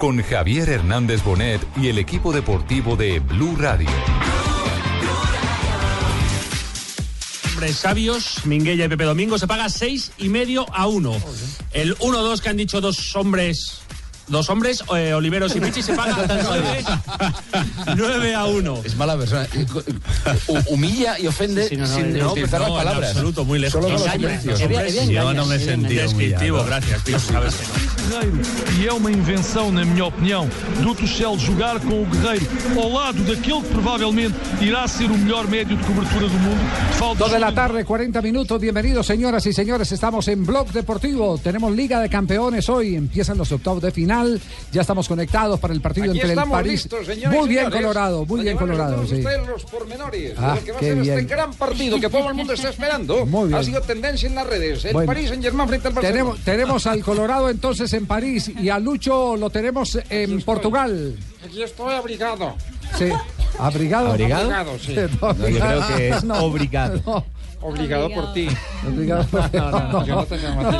con Javier Hernández Bonet y el equipo deportivo de Blue Radio. Hombres sabios, Minguella y Pepe Domingo, se paga seis y medio a uno. El 1-2 que han dicho dos hombres, dos hombres, eh, Oliveros y Pichi, se paga 9, a 1. Es mala persona. Hu- Humilla y ofende Sí, no, no, sin no, utilizar no, las en palabras. absoluto, muy lejos. Solo con los Engaña, Yo no me sentí Descriptivo, gracias, Pichi, sabes que no. E é uma invenção, na minha opinião, do Tuchel jogar com o Guerreiro ao lado daquele que provavelmente irá ser o melhor médio de cobertura do mundo. Falta Dos de la tarde, 40 minutos. Bienvenidos, señoras y señores. Estamos en Blog Deportivo. Tenemos Liga de Campeones hoy. Empiezan los octavos de final. Ya estamos conectados para el partido Aquí entre el París. listos, señores muy bien señores, colorado, muy a bien colorado. Sí. ustedes los pormenores Ah, de lo que va a qué ser bien. este gran partido que todo el mundo está esperando. Muy bien. Ha sido tendencia en las redes. El Bueno. París Saint Germain frente al Barcelona. Tenemos, tenemos al Colorado entonces en París y a Lucho lo tenemos en Portugal. Aquí estoy abrigado. Sí. ¿Abrigado? ¿Abrigado? Abrigado, sí. No, No, yo creo que es no, obrigado. no. Obligado por ti. No llamo a ti,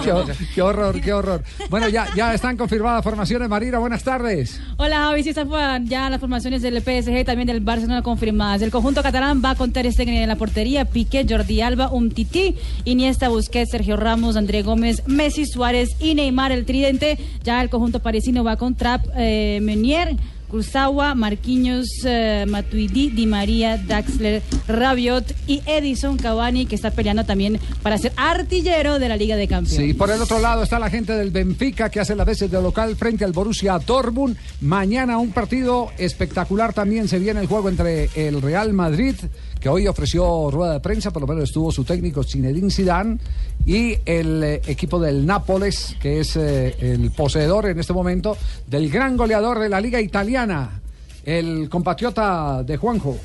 qué, no horror, qué horror. Bueno, ya, ya están confirmadas formaciones. Marina, buenas tardes. Hola Javi, sí están ya las formaciones del PSG y también del Barcelona confirmadas. El conjunto catalán va con Ter Stegen en la portería, Piqué, Jordi Alba, Umtiti, Iniesta, Busquets, Sergio Ramos, André Gómez, Messi, Suárez y Neymar el tridente. Ya el conjunto parisino va con Trapp, eh, Meunier, Kurzawa, Marquinhos, eh, Matuidi, Di María, Daxler, Rabiot y Edison Cavani que está peleando también para ser artillero de la Liga de Campeones. Sí, por el otro lado está la gente del Benfica que hace las veces de local frente al Borussia Dortmund. Mañana un partido espectacular también se viene el juego entre el Real Madrid, que hoy ofreció rueda de prensa, por lo menos estuvo su técnico Zinedine Zidane, y el eh, equipo del Nápoles, que es eh, el poseedor en este momento del gran goleador de la Liga Italiana, el compatriota de Juanjo.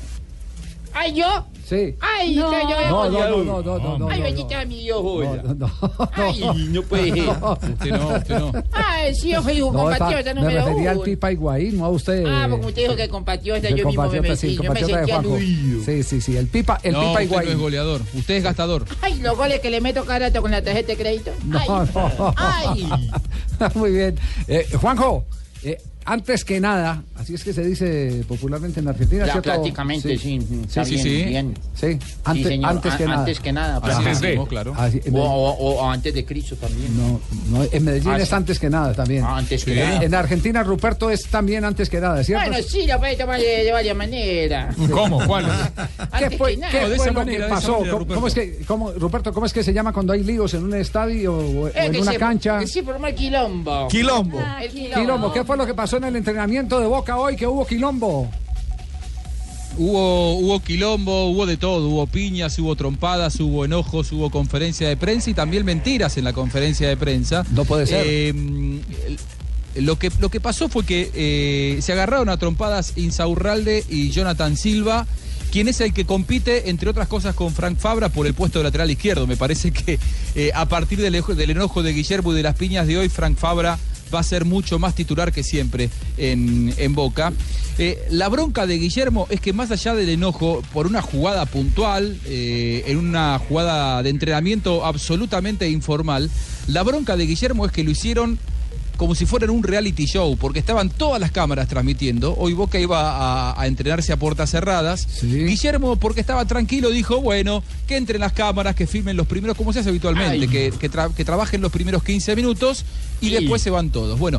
¡Ay, yo! Sí. ¡Ay, No. yo, yo, No, yo, no, yo. no, no, no, no, ¡Ay, no, bendita mi ojo! no, no, no. ¡Ay, no puede ser! Usted no, usted no. ¡Ay, sí, yo soy un compatriota me número refería al! Pipa Higuaín, no a usted. Ah, porque usted dijo que compatriota, yo mismo me metí, el yo me sentía Juanjo. aludido. Sí, sí, sí, el Pipa, el no, Pipa usted no es Higuaín. goleador. Usted es gastador. ¡Ay, los goles que le meto cada rato con la tarjeta de crédito! ¡Ay! No, no. ¡Ay! Muy bien. Eh, Juanjo, eh, antes que nada, así es que se dice popularmente en Argentina, Ya ¿cierto? prácticamente, sí. Sí, bien, sí. bien. Sí, Sí, antes, señor, antes que a- nada. Antes que nada. Pues. decimos, claro. Así- en O, Medellín- o- o antes de Cristo también. no, no, en Medellín Ah, es sí. antes que nada también. Ah, antes que En- nada. En Argentina, Ruperto es también antes que nada, ¿cierto? Bueno, sí, lo puede tomar de, de varias maneras. ¿Cómo? ¿Cuál? ¿Qué Antes fue, que nada. qué de fue esa lo manera, que de esa pasó? manera, ¿Cómo, cómo es que, cómo, Ruperto, ¿cómo es que se llama cuando hay líos en un estadio o, o en una se- cancha? Se formó el quilombo. Quilombo. Ah, El quilombo. Quilombo, ¿qué fue lo que pasó en el entrenamiento de Boca hoy que hubo quilombo? Hubo, hubo quilombo, hubo de todo, hubo piñas, hubo trompadas, hubo enojos, hubo conferencia de prensa y también mentiras en la conferencia de prensa. No puede ser. Eh, el- lo, que, lo que pasó fue que eh, se agarraron a trompadas Insaurralde y Jonathan Silva, quien es el que compite, entre otras cosas, con Frank Fabra por el puesto de lateral izquierdo. Me parece que eh, a partir del, del enojo de Guillermo y de las piñas de hoy, Frank Fabra va a ser mucho más titular que siempre en, en Boca. Eh, la bronca de Guillermo es que más allá del enojo por una jugada puntual, eh, en una jugada de entrenamiento absolutamente informal, la bronca de Guillermo es que lo hicieron como si fueran un reality show, porque estaban todas las cámaras transmitiendo. Hoy Boca iba a, a entrenarse a puertas cerradas. Guillermo, porque estaba tranquilo, dijo, bueno, que entren las cámaras, que filmen los primeros, como se hace habitualmente, que, que tra- que trabajen los primeros 15 minutos y después se van todos. Bueno,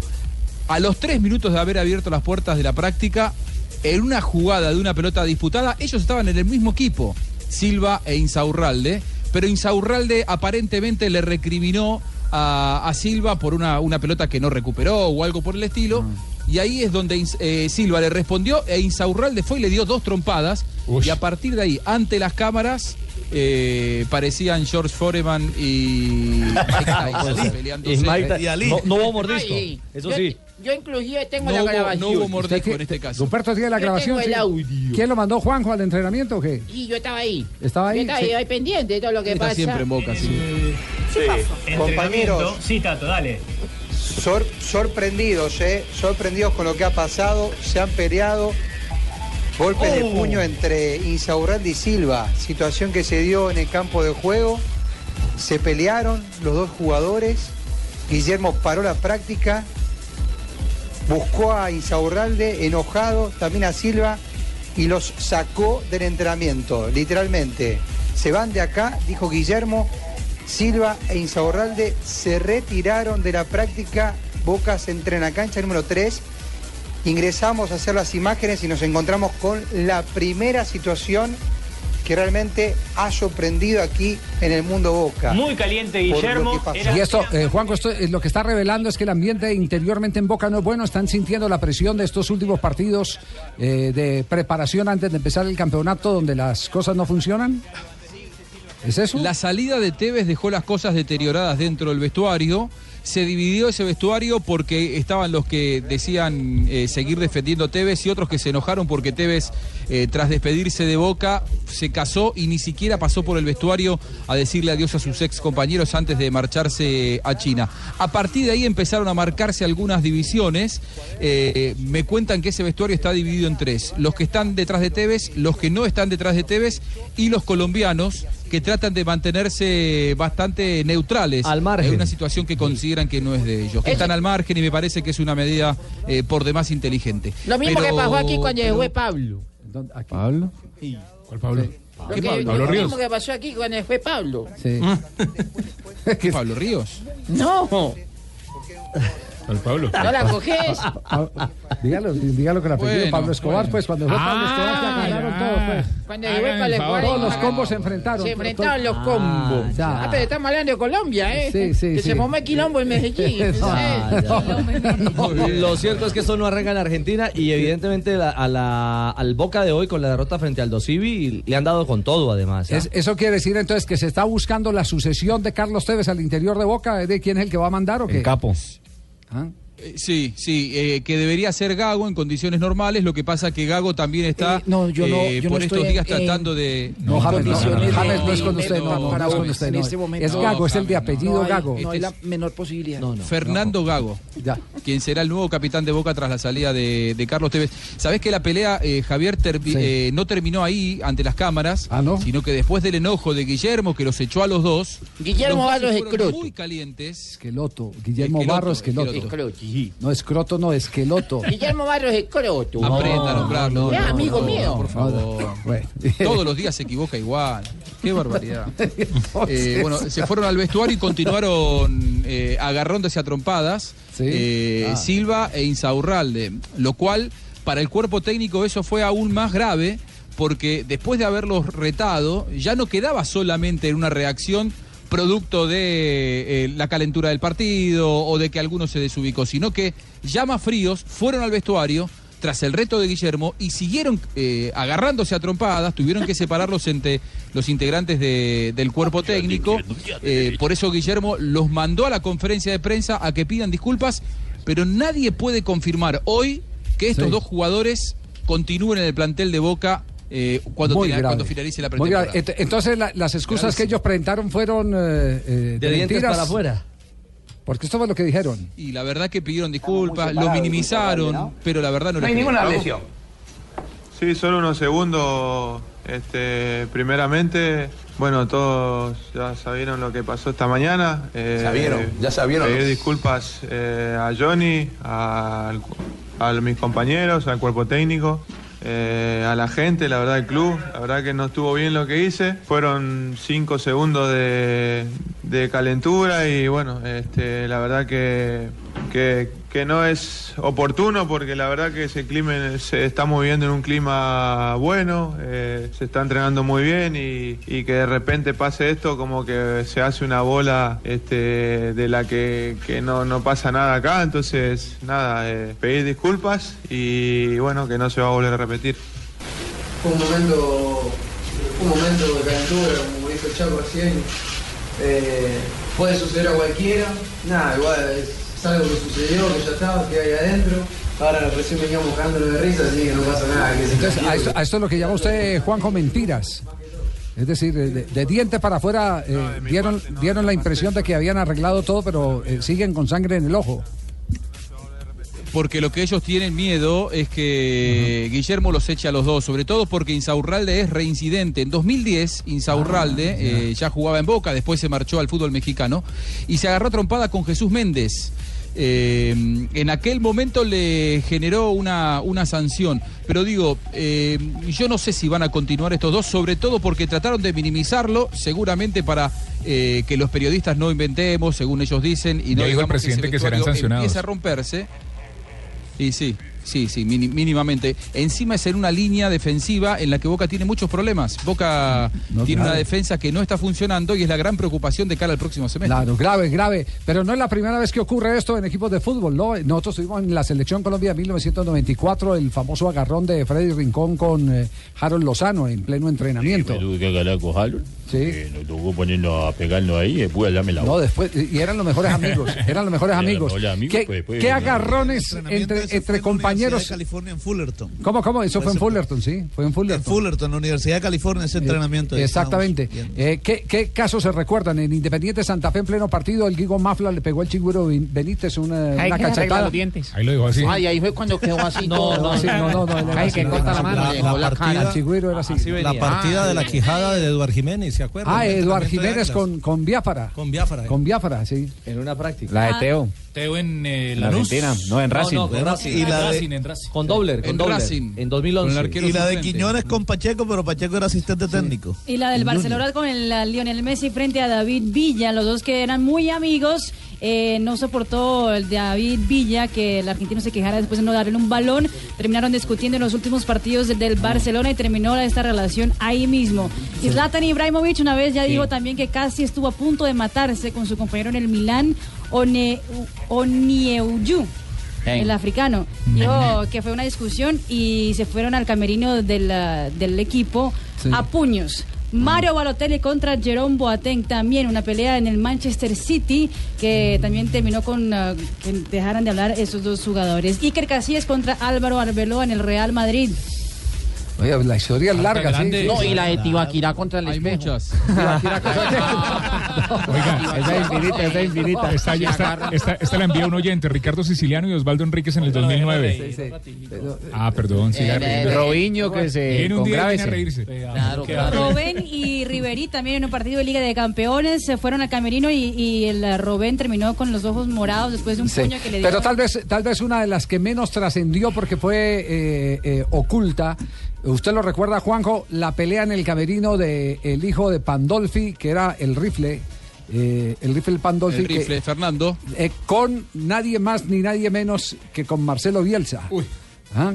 a los tres minutos de haber abierto las puertas de la práctica, en una jugada de una pelota disputada, ellos estaban en el mismo equipo, Silva e Insaurralde, pero Insaurralde aparentemente le recriminó a, a Silva por una, una pelota que no recuperó o algo por el estilo. Y ahí es donde eh, Silva le respondió e Insaurralde fue y le dio dos trompadas. Y a partir de ahí, ante las cámaras, eh, parecían George Foreman y Mike Tyson peleándose. Y Mike. No, no hubo mordisco. Ay, Eso yo- sí. Yo inclusive tengo No la hubo, grabación. no hubo mordisco en este caso. Ruperto tiene la Yo grabación. tengo el sí. audio. ¿Quién lo mandó Juanjo al entrenamiento o qué? Y yo estaba ahí. ¿Estaba ahí? Yo estaba Sí. ahí, pendiente de todo lo que Está pasa. siempre en boca, sí. Compañeros. Sí, Tato, dale. Sor- sorprendidos, ¿eh? Sorprendidos con lo que ha pasado. Se han peleado. Golpes de Oh. puño entre Insaurralde y Silva. Situación que se dio en el campo de juego. Se pelearon los dos jugadores. Guillermo paró la práctica. Buscó a Insaurralde enojado, también a Silva, y los sacó del entrenamiento, literalmente. Se van de acá, dijo Guillermo. Silva e Insaurralde se retiraron de la práctica. Boca se entrena cancha número 3. Ingresamos a hacer las imágenes y nos encontramos con la primera situación que realmente ha sorprendido aquí en el mundo Boca. Muy caliente, Guillermo. Y esto, eh, Juanjo, esto, eh, lo que está revelando es que el ambiente interiormente en Boca no es bueno. Están sintiendo la presión de estos últimos partidos eh, de preparación antes de empezar el campeonato donde las cosas no funcionan. ¿Es eso? La salida de Tevez dejó las cosas deterioradas dentro del vestuario. Se dividió ese vestuario porque estaban los que decían eh, seguir defendiendo Tevez y otros que se enojaron porque Tevez, eh, tras despedirse de Boca, se casó y ni siquiera pasó por el vestuario a decirle adiós a sus ex compañeros antes de marcharse a China. A partir de ahí empezaron a marcarse algunas divisiones. Eh, me cuentan que ese vestuario está dividido en tres. Los que están detrás de Tevez, los que no están detrás de Tevez y los colombianos que tratan de mantenerse bastante neutrales Al margen. en una situación que consideran que no es de ellos. Que están al margen y me parece que es una medida eh, por demás inteligente. Lo mismo Pero- que pasó aquí con el pero- juez Pablo. ¿Dónde- aquí? ¿Pablo? ¿Cuál Pablo? Lo ¿Qué que- Pablo? Lo ¿Pablo Ríos? mismo que pasó aquí con el juez Pablo. Sí. ¿Qué Pablo Ríos? No, Al Pablo. no la coges. Pa- dígalo, dígalo con el apellido Bueno, Pablo Escobar, bueno. pues cuando fue Pablo Escobar Ah, ya. todos, pues. Cuando el juez Pablo Escobar. Todos los combos se enfrentaron. Se enfrentaron los combos. Ah, pero estamos hablando de Colombia, ¿eh? Sí, sí, que sí. se formó el quilombo en Medellín. No. Lo cierto es que esto no arranca en Argentina y evidentemente la- a la, al Boca de hoy con la derrota frente al Dosivi le han dado con todo además. ¿ah? Es- eso quiere decir entonces que se está buscando la sucesión de Carlos Tevez al interior de Boca, ¿de quién es el que va a mandar o qué? capo. ¿Ah? Eh, Sí, sí, eh, que debería ser Gago en condiciones normales. Lo que pasa que Gago también está Eh, no, yo no- eh, yo no por estos estoy días en- tratando de. No, James, no, James no es con usted, no, no, no, para con usted. en no. este momento. Es Gago, es el de apellido No hay, Gago. no hay la menor posibilidad. No, no. Fernando Gago, Ya. quien será el nuevo capitán de Boca tras la salida de, de Carlos Tevez. ¿Sabés que la pelea, eh, Javier, termi- Sí. eh, no terminó ahí ante las cámaras? Ah, ¿no? Sino que después del enojo de Guillermo, que los echó a los dos. Guillermo los Barros Escroto. Muy calientes. Esqueloto. Guillermo Esqueloto, Barro Esqueloto. No, escroto, no, esqueloto. Guillermo Barros Escroto. Aprenda a nombrarlo. Amigo mío. Por favor. Bueno. Todos los días se equivoca igual. Qué barbaridad. Eh, bueno, se fueron al vestuario y continuaron eh, agarrándose a trompadas Sí. eh, Ah. Silva e Insaurralde, lo cual para el cuerpo técnico eso fue aún más grave porque después de haberlos retado ya no quedaba solamente en una reacción producto de eh, la calentura del partido o de que alguno se desubicó, sino que ya más fríos fueron al vestuario tras el reto de Guillermo y siguieron eh, agarrándose a trompadas, tuvieron que separarlos entre los integrantes de- del cuerpo técnico. Eh, por eso Guillermo los mandó a la conferencia de prensa a que pidan disculpas, pero nadie puede confirmar hoy que estos Sí. dos jugadores continúen en el plantel de Boca eh, cuando, Muy tenga- grave. cuando finalice la Muy grave. pretemporada. Ent- Entonces la- las excusas que ellos presentaron fueron eh, eh, De dientes mentiras. para afuera. Porque esto fue lo que dijeron. Y la verdad que pidieron disculpas, lo minimizaron, pero la verdad no, les creo. lesión. Sí, solo unos segundos. Este, primeramente, bueno, todos ya sabieron lo que pasó esta mañana. Eh, Sabieron, ya sabieron. Pedir disculpas eh, a Johnny, a, a mis compañeros, al cuerpo técnico. Eh, a la gente, la verdad, el club, la verdad que no estuvo bien lo que hice. Fueron cinco segundos de, calentura y bueno, este, la verdad que, que no es oportuno porque la verdad que ese clima se está moviendo en un clima bueno, eh, se está entrenando muy bien y, que de repente pase esto como que se hace una bola este, de la que, que no, no pasa nada acá, entonces nada, eh, pedir disculpas y bueno, que no se va a volver a repetir. fue un momento, un momento de calentura, como dijo el Chaco recién. Eh, puede suceder a cualquiera. Nada, igual es algo que sucedió, que ya estaba, que hay adentro. Ahora recién veníamos cagándonos de risa, así que no pasa nada. Que se Entonces, a esto, a esto es lo que llama usted, Juanjo, mentiras. Es decir, de, de diente para afuera eh, dieron, dieron la impresión de que habían arreglado todo, pero eh, siguen con sangre en el ojo. Porque lo que ellos tienen miedo es que Guillermo los eche a los dos, sobre todo porque Insaurralde es reincidente. En 2010, Insaurralde eh, ya jugaba en Boca, después se marchó al fútbol mexicano y se agarró a trompada con Jesús Méndez. Eh, en aquel momento le generó una, una sanción. Pero digo, eh, yo no sé si van a continuar estos dos, sobre todo porque trataron de minimizarlo, seguramente para eh, que los periodistas no inventemos, según ellos dicen, y no Ya dijo el presidente ese que serán sancionados. Empiece a romperse. Y sí, sí, sí, mini- mínimamente. Encima es en una línea defensiva en la que Boca tiene muchos problemas. Boca No, tiene una defensa que no está funcionando y es la gran preocupación de cara al próximo semestre. Claro, grave, grave. Pero no es la primera vez que ocurre esto en equipos de fútbol, ¿no? Nosotros tuvimos en la Selección Colombia de 1994 el famoso agarrón de Freddy Rincón con eh, Harold Lozano en pleno entrenamiento. Me Sí. Eh, nos tocó ponernos a pegarnos ahí y después la No, después, y eran los mejores amigos, eran los mejores Eran los amigos. amigos, ¿Qué, pues, después qué agarrones entre, entre compañeros? de California en Fullerton. ¿Cómo, cómo? Eso fue en Fullerton, sí, fue en Fullerton. En Fullerton, la Universidad de California, ese entrenamiento. ahí Exactamente. Eh, ¿qué, ¿Qué casos se recuerdan? En Independiente Santa Fe, en pleno partido, el Guigo Mafla le pegó al chigüero Ben- Benítez una, Ay, una cachetada. los dientes. Ahí lo dijo así. Ay, ahí fue cuando quedó así No, no, sí, no, no, no, Ay, así, que corta la mano, la- la la partida- cara. el chigüiro era así. La partida de la quijada de Eduard Jiménez, ¿se acuerdan? Ah, Eduard Jiménez con, con Biafara. Con Biafara. Con Biafara, sí. En una práctica. La de Ah. Teo. Teo en eh, En Argentina, no, en Racing. No, con Racing. Y la de- Racing, en Racing. Con Dobler, con En Dobler. Racing. En 2011. Con el arquero Y la de. Quiñones con Pacheco, pero Pacheco era asistente técnico. Y la del Barcelona con el la Lionel Messi frente a David Villa, los dos que eran muy amigos. Eh, no soportó el David Villa que el argentino se quejara después de no darle un balón. Terminaron discutiendo en los últimos partidos del, Barcelona y terminó esta relación ahí mismo. Y Zlatan Ibrahimovic una vez ya dijo también que casi estuvo a punto de matarse con su compañero en el Milán, One, Onieuyu el africano. Dijo que fue una discusión y se fueron al camerino del, del equipo Sí. a puños. Mario Balotelli contra Jerome Boateng también una pelea en el Manchester City que también terminó con ah, que dejaran de hablar esos dos jugadores. Iker Casillas contra Álvaro Arbeloa en el Real Madrid. Oye, la historia es larga, sí. grande. sí. No, y la de Tibaquirá contra el Hay espejo. muchas. Oiga, Esa es infinita, esa es infinita. esta, esta, esta, esta la envió un oyente, Ricardo Siciliano y Osvaldo Enríquez en el 2009. Ah, perdón, siga Eh, riendo. Robiño que se Viene un día y viene a reírse. Claro, claro. Robén y Riverí también en un partido de Liga de Campeones se fueron al camerino y, y el ah, Robén terminó con los ojos morados después de un Sí, puño que le dio. Pero tal vez, tal vez una de las que menos trascendió porque fue eh, eh, oculta. Usted lo recuerda, Juanjo, la pelea en el camerino de el hijo de Pandolfi, que era el rifle, eh, el rifle Pandolfi, El rifle, que, Fernando. eh, con nadie más ni nadie menos que con Marcelo Bielsa. ¿Ah?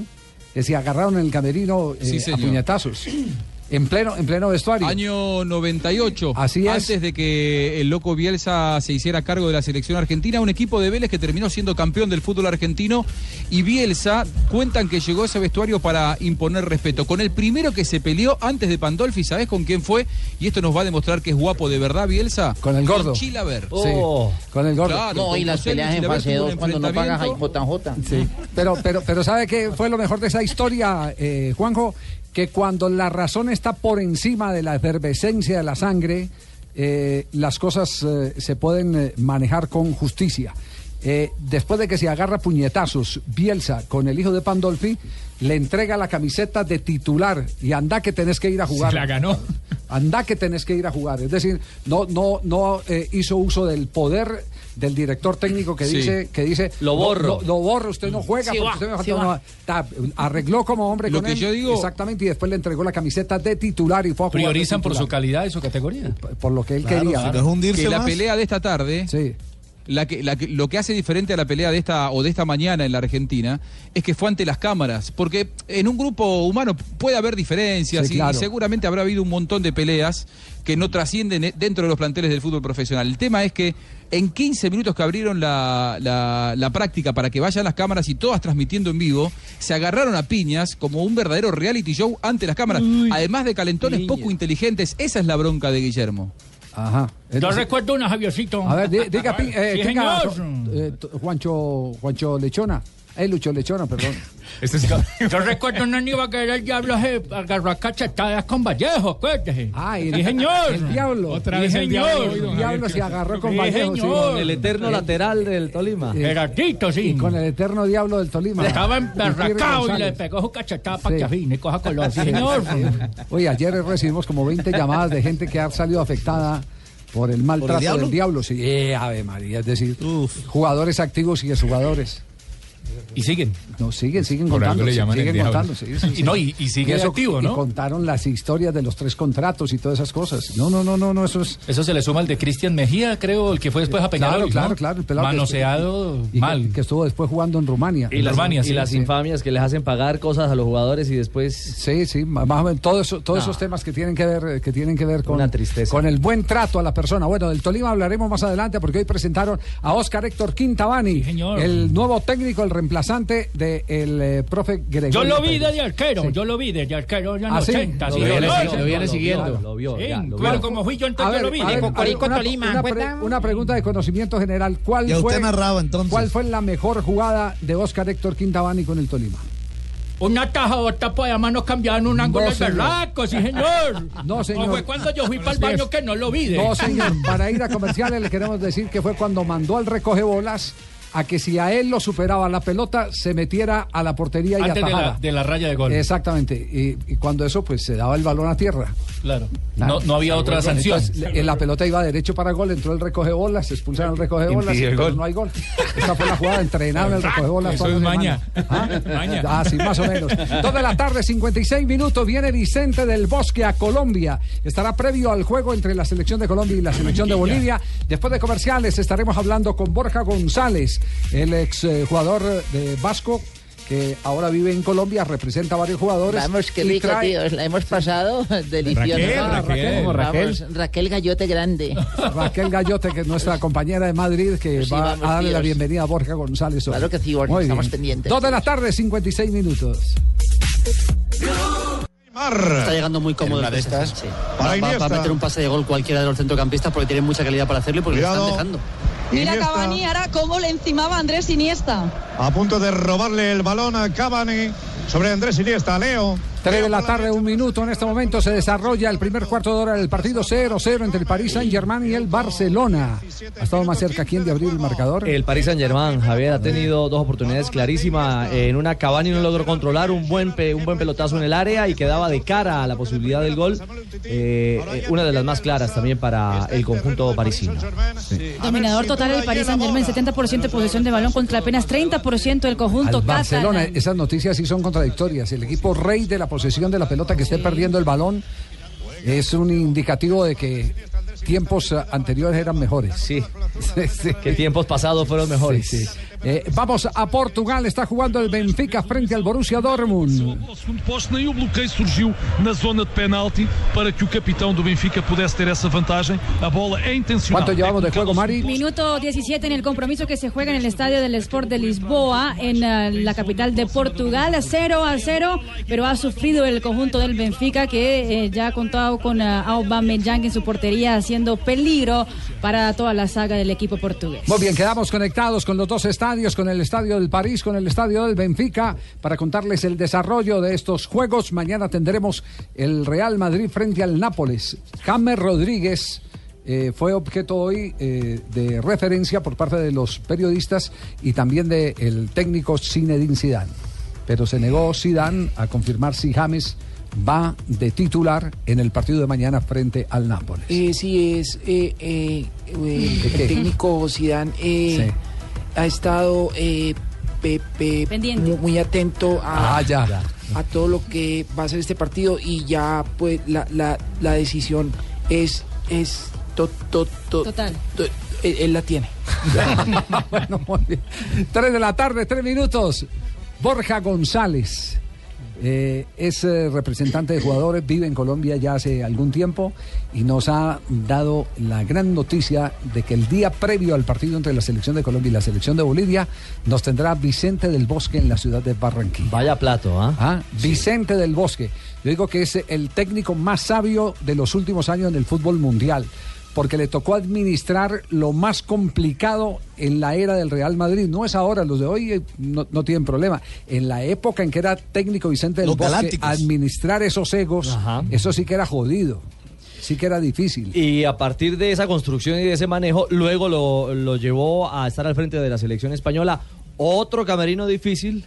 Que se agarraron en el camerino eh, Sí, a puñetazos. En pleno, en pleno vestuario. Año 98. Así es. Antes de que el loco Bielsa se hiciera cargo de la selección argentina, un equipo de Vélez que terminó siendo campeón del fútbol argentino. Y Bielsa cuentan que llegó a ese vestuario para imponer respeto. Con el primero que se peleó antes de Pandolfi, ¿sabés con quién fue? Y esto nos va a demostrar que es guapo de verdad, Bielsa. Con el gordo. Con Chilaver. Oh. Sí, con el gordo. Claro, No, y las peleas en fase tuvo un 2 cuando no pagas ahí enfrentamiento. JJ. Sí, pero, pero, pero ¿sabe qué fue lo mejor de esa historia, eh, Juanjo? Que cuando la razón está por encima de la efervescencia de la sangre, eh, las cosas eh, se pueden eh, manejar con justicia. Eh, después de que se agarra puñetazos Bielsa con el hijo de Pandolfi, le entrega la camiseta de titular y anda que tenés que ir a jugar. Se la ganó. Anda que tenés que ir a jugar. Es decir, no, no, no eh, hizo uso del poder del director técnico que Sí. dice, que dice Lo "No, borro". lo borro, usted no juega Sí porque va, usted me sí falta va. una- ta- arregló como hombre Lo con que él, yo digo- exactamente y después le entregó la camiseta de titular y fue a jugar de Priorizan por su calidad y su categoría. por lo que él Claro, quería. si no es hundirse Que la pelea de esta tarde Sí. la que, la que- lo que hace diferente a la pelea de esta o de esta mañana en la Argentina es que fue ante las cámaras, porque en un grupo humano puede haber diferencias Sí, y- claro. y, seguramente habrá habido un montón de peleas que no trascienden eh, dentro de los planteles del fútbol profesional. El tema es que en 15 minutos que abrieron la, la- la práctica para que vayan las cámaras y todas transmitiendo en vivo, se agarraron a piñas como un verdadero reality show ante las cámaras, además de calentones poco inteligentes. Esa es la bronca de Guillermo. Ajá. Yo recuerdo una, Javiercito. A ver, di- diga, eh, Sí, eh, Juancho, Juancho Lechona. Eh, Lucho Lechona, perdón. Yo recuerdo una niña que era el diablo se agarró a cachetadas con Vallejo, acuérdese. Ah, Sí, señor. El diablo. Otra vez el diablo El diablo se agarró con Vallejo. sí. Con el eterno lateral del Tolima. Gerardito, sí. Y con el eterno diablo del Tolima. Estaba Y emberracado y le pegó su cachetada para Sí. que afine y coja color. Sí, señor. Oye, ayer recibimos como 20 llamadas de gente que ha salido afectada por el maltrato diablo? del diablo. Sí, eh, Ave María, es decir, jugadores activos y exjugadores. Y siguen. No, siguen, siguen Por contando. le sí, llaman el siguen diablo. contando, sí, sí, Y no, y- y sigue eso- activo, Y ¿no? contaron las historias de los tres contratos y todas esas cosas. No, no, no, no, no eso es... Eso se le suma al de Cristian Mejía, creo, el que fue después a Peñarol. Claro, claro, ¿no? claro. el Manoseado estuvo- y que- mal. Que, estuvo después jugando en Rumania. Y las, Rumania, y sí, las sí. infamias que les hacen pagar cosas a los jugadores y después... Sí, sí, más o menos todos esos, todos esos temas que tienen que ver que tienen que ver con Una tristeza. con el buen trato a la persona. Bueno, del Tolima hablaremos más adelante porque hoy presentaron a Oscar Héctor Quintabani, el nuevo técnico, el reemplazante del eh, profe Gregorio. Yo lo vi desde arquero, yo lo vi desde arquero ya en ¿Ah, los sí? 80. Lo sí, viene señor. siguiendo, lo viene siguiendo. Lo vio, ya, lo claro, como fui yo entonces ver, lo vi. a ver, de Cocorico una, Tolima, una pre- ¿cuenta? una pregunta de conocimiento general. ¿Cuál Y a usted fue, narraba, entonces. ¿Cuál fue la mejor jugada de Oscar Héctor Quintabani con el Tolima? Una tajadota pues además nos cambiaban un ángulo No, al señor. berraco, sí señor. No, señor. O fue cuando yo fui para el baño que no lo vi. de- No, señor, para ir a comerciales le queremos decir que fue cuando mandó al recoge bolas a que si a él lo superaba la pelota, se metiera a la portería y Antes de atajara. la, de la raya de gol. Exactamente. Y, y cuando eso, pues se daba el balón a tierra. Claro. Claro. No, no había otra Entonces, sanción. la pelota iba derecho para gol, entró el recoge bolas, se expulsaron el recoge bolas, pero gol. no hay gol. Esa fue la jugada, entrenaron el recoge bolas. Eso es maña. ¿Ah? Maña. Ah, sí, más o menos. Dos de la tarde, 56 minutos, viene Vicente del Bosque a Colombia. Estará previo al juego entre la selección de Colombia y la selección de Bolivia. Después de comerciales estaremos hablando con Borja González, el ex eh, jugador de Vasco que ahora vive en Colombia, representa a varios jugadores. Vamos, qué rico, trae- tío. La hemos pasado. Raquel, Ah, Raquel. ¿Cómo, Raquel? Vamos, Raquel Gallote Grande. Raquel Gallote, que es nuestra compañera de Madrid, que Sí, va vamos, a darle la tíos. bienvenida a Borja González. hoy. Claro que sí, Borja, estamos bien. pendientes. Dos de la tarde, 56 minutos. Está llegando muy cómodo. En una el de estas, sí. para Va- va, va a meter un pase de gol cualquiera de los centrocampistas porque tiene mucha calidad para hacerlo y porque le Cuidado. están dejando. Mira Iniesta. Cavani ahora cómo le encimaba a Andrés Iniesta. A punto de robarle el balón a Cavani sobre Andrés Iniesta. Leo. 3 de la tarde, un minuto. En este momento se desarrolla el primer cuarto de hora del partido 0-0 entre el Paris Saint-Germain y el Barcelona. ¿Ha estado más cerca quién de abrir el marcador? El Paris Saint Germain, Javier, ha tenido dos oportunidades clarísimas. En una Cavani no logró controlar un buen, pe- un buen pelotazo en el área y quedaba de cara a la posibilidad del gol. Eh, eh, una de las más claras también para el conjunto parisino. Dominador total el Paris Saint Germain, 70% de posesión de balón contra apenas 30% del conjunto Al Barcelona, catalán. esas noticias sí son contradictorias. El equipo rey de la posesión de la pelota que esté perdiendo el balón es un indicativo de que tiempos anteriores eran mejores. Sí. Que tiempos pasados fueron mejores. Sí, sí. Eh, vamos a Portugal, está jugando el Benfica frente al Borussia Dortmund. Ao segundo posto, nem o bloqueio surgiu na zona de penalti para que o capitão do Benfica pudesse ter essa vantagem. A bola é intencional. ¿Cuánto llevamos de juego, Mari? Minuto 17 en el compromiso que se juega en el estadio del Sport de Lisboa, en eh, la capital de Portugal, 0 a 0, pero ha sufrido el conjunto del Benfica que eh, ya ha contado con eh, Aubameyang en su portería, haciendo peligro para toda la saga del equipo portugués. Muy bien, quedamos conectados con los dos estadios, con el estadio del París, con el estadio del Benfica, para contarles el desarrollo de estos juegos. Mañana tendremos el Real Madrid frente al Nápoles. James Rodríguez. eh, fue objeto hoy eh, de referencia por parte de los periodistas y también del técnico Zinedine Zidane. Pero se negó Zidane a confirmar si James va de titular en el partido de mañana frente al Nápoles. Eh, sí, es eh, eh, eh, ¿De el técnico Zidane Sí. Ha estado eh, pe- pe- Muy, muy atento a, Ah, ya. a todo lo que va a ser este partido y ya pues la, la, la decisión es, es to- to- to- Total. to- él, él la tiene. bueno, muy bien. Tres de la tarde, tres minutos. Borja González. Eh, es eh, representante de jugadores, vive en Colombia ya hace algún tiempo y nos ha dado la gran noticia de que el día previo al partido entre la selección de Colombia y la selección de Bolivia nos tendrá Vicente del Bosque en la ciudad de Barranquilla. Vaya plato, ¿ah? Vicente del Bosque. Yo digo que es el técnico más sabio de los últimos años en el fútbol mundial, porque le tocó administrar lo más complicado en la era del Real Madrid. No es ahora, los de hoy eh, no, no tienen problema. En la época en que era técnico Vicente del Los Bosque, galácticos. administrar esos egos, eso sí que era jodido, sí que era difícil. Y a partir de esa construcción y de ese manejo, luego lo, lo llevó a estar al frente de la selección española. Otro camerino difícil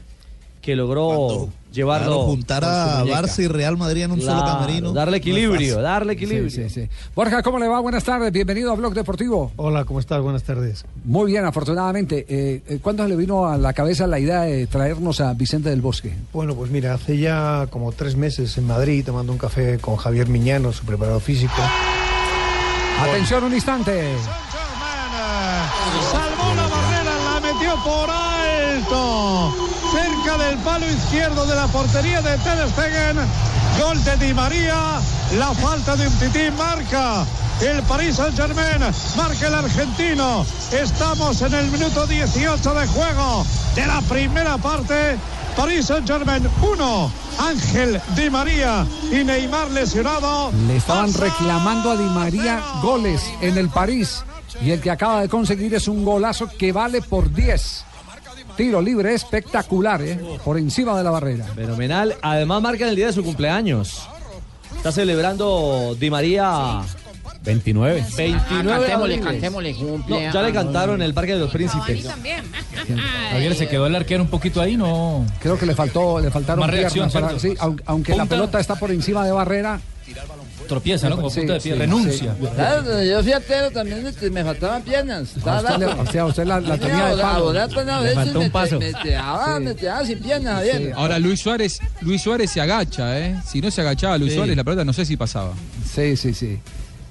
que logró llevarlo. Claro, juntar a. Barça y Real Madrid en un solo camerino. Darle equilibrio, darle equilibrio. Sí, sí, sí. Borja, ¿cómo le va? Buenas tardes, bienvenido a Blog Deportivo. Hola, ¿cómo estás? Buenas tardes. Muy bien, afortunadamente. Eh, eh, ¿Cuándo le vino a la cabeza la idea de traernos a Vicente del Bosque? Bueno, pues mira, hace ya como tres meses en Madrid tomando un café con Javier Miñano, su preparador físico. Atención un instante. Salvó la barrera, la metió por alto. Del palo izquierdo de la portería de Ter Stegen. Gol de Di María. La falta de un tití marca. El Paris Saint Germain marca el argentino. Estamos en el minuto 18 de juego de la primera parte. Paris Saint Germain 1. Ángel Di María y Neymar lesionado. Le estaban reclamando a Di María goles en el París y el que acaba de conseguir es un golazo que vale por 10. Tiro libre espectacular, ¿eh? por encima de la barrera. Fenomenal. Además marca en el día de su cumpleaños. Está celebrando Di María 29. 29 cantémosle, abriles. cantémosle, No, cumple. ya le cantaron en el Parque de los Príncipes. Javier, se quedó el arquero un poquito ahí, ¿no? Creo que le faltó, le faltaron Más reacción, piernas para- sí, aunque, aunque la pelota está por encima de barrera. Tropieza, ¿no? Como Sí, punta de pie, sí, renuncia. sí. Claro, yo fui arquero también, este, me faltaban piernas. Estaba A usted, le- bravo. o sea, usted la, tenía de ahora- palo. pues, veces faltó un me- paso. Sin piernas, Javier. Ahora Luis Suárez, Luis Suárez se agacha, ¿eh? Si no se agachaba Luis Sí. Suárez, la pelota no sé si pasaba. Sí, sí, sí.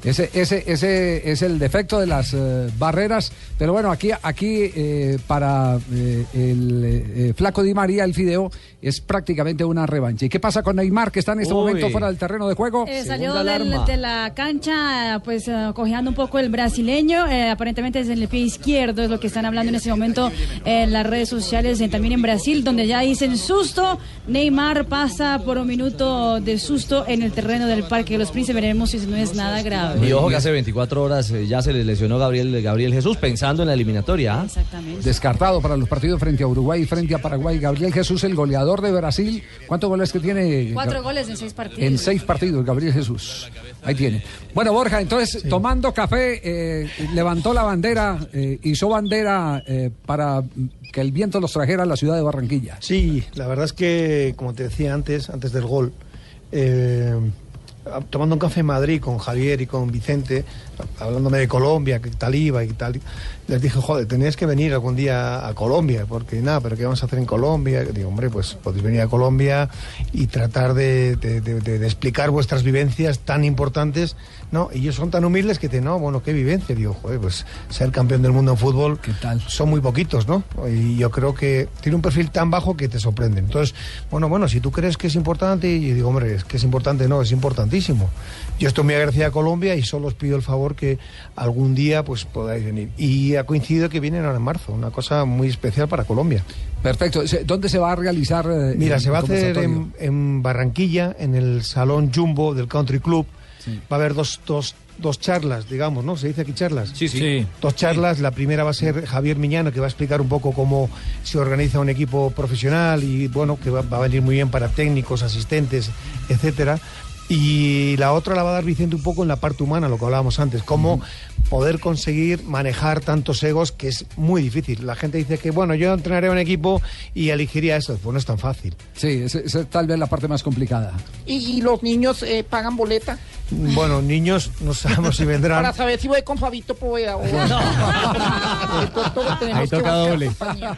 Ese, ese, ese es el defecto de las eh, barreras. Pero bueno, aquí, aquí eh, para eh, el eh, Flaco Di María, el fideo, es prácticamente una revancha. ¿Y qué pasa con Neymar, que está en este Uy. momento fuera del terreno de juego? Eh, salió del- de la cancha, pues eh, cojeando un poco el brasileño. eh, aparentemente es en el pie izquierdo, es lo que están hablando en este momento en las redes sociales, eh, también en Brasil, donde ya dicen susto. Neymar pasa por un minuto de susto en el terreno del Parque de los Príncipes. Veremos si no es nada grave. Y ojo que hace 24 horas eh, ya se le lesionó Gabriel, Gabriel Jesús pensando en la eliminatoria. ¿ah? Exactamente. Descartado para los partidos frente a Uruguay y frente a Paraguay. Gabriel Jesús, el goleador de Brasil. ¿Cuántos goles que tiene? Cuatro goles en seis partidos. En seis partidos, Gabriel Jesús. Ahí tiene. Bueno, Borja, entonces, tomando café, eh, levantó la bandera, eh, hizo bandera eh, para que el viento los trajera a la ciudad de Barranquilla. Sí, la verdad es que, como te decía antes, antes del gol, eh, tomando un café en Madrid con Javier y con Vicente, hablándome de Colombia, que tal iba y tal, les dije, joder, teníais que venir algún día a Colombia, porque nada, pero ¿qué vamos a hacer en Colombia? Digo, hombre, pues podéis venir a Colombia y tratar de, de- de- de- explicar vuestras vivencias tan importantes, ¿no? Y ellos son tan humildes que te, no, bueno, ¿qué vivencia? Digo, joder, pues ser campeón del mundo en fútbol, ¿qué tal? Son muy poquitos, ¿no? Y yo creo que tiene un perfil tan bajo que te sorprende. Entonces, bueno, bueno, si tú crees que es importante, y digo, hombre, es que es importante, no, es importantísimo. Yo estoy muy agradecido a Colombia y solo os pido el favor que algún día pues podáis venir. Y ha coincidido que vienen ahora en marzo, una cosa muy especial para Colombia. Perfecto. ¿Dónde se va a realizar? eh, Mira, se va a hacer en, en Barranquilla, en el Salón Jumbo del Country Club. Va a haber dos, dos, dos charlas, digamos, ¿no? ¿Se dice aquí charlas? Sí, sí. Sí. Dos charlas. La primera va a ser Javier Miñano, que va a explicar un poco cómo se organiza un equipo profesional y, bueno, que va, va a venir muy bien para técnicos, asistentes, etcétera. Y la otra la va a dar Vicente un poco en la parte humana, lo que hablábamos antes, cómo poder conseguir manejar tantos egos, que es muy difícil. La gente dice que, bueno, yo entrenaré un equipo y elegiría eso. Pues no es tan fácil. Sí, esa es tal vez la parte más complicada. ¿Y, y los niños eh, pagan boleta? Bueno, niños, no sabemos si vendrán. Para saber si voy con Fabito Poveda o... Tenemos Ahí toca doble. compañía.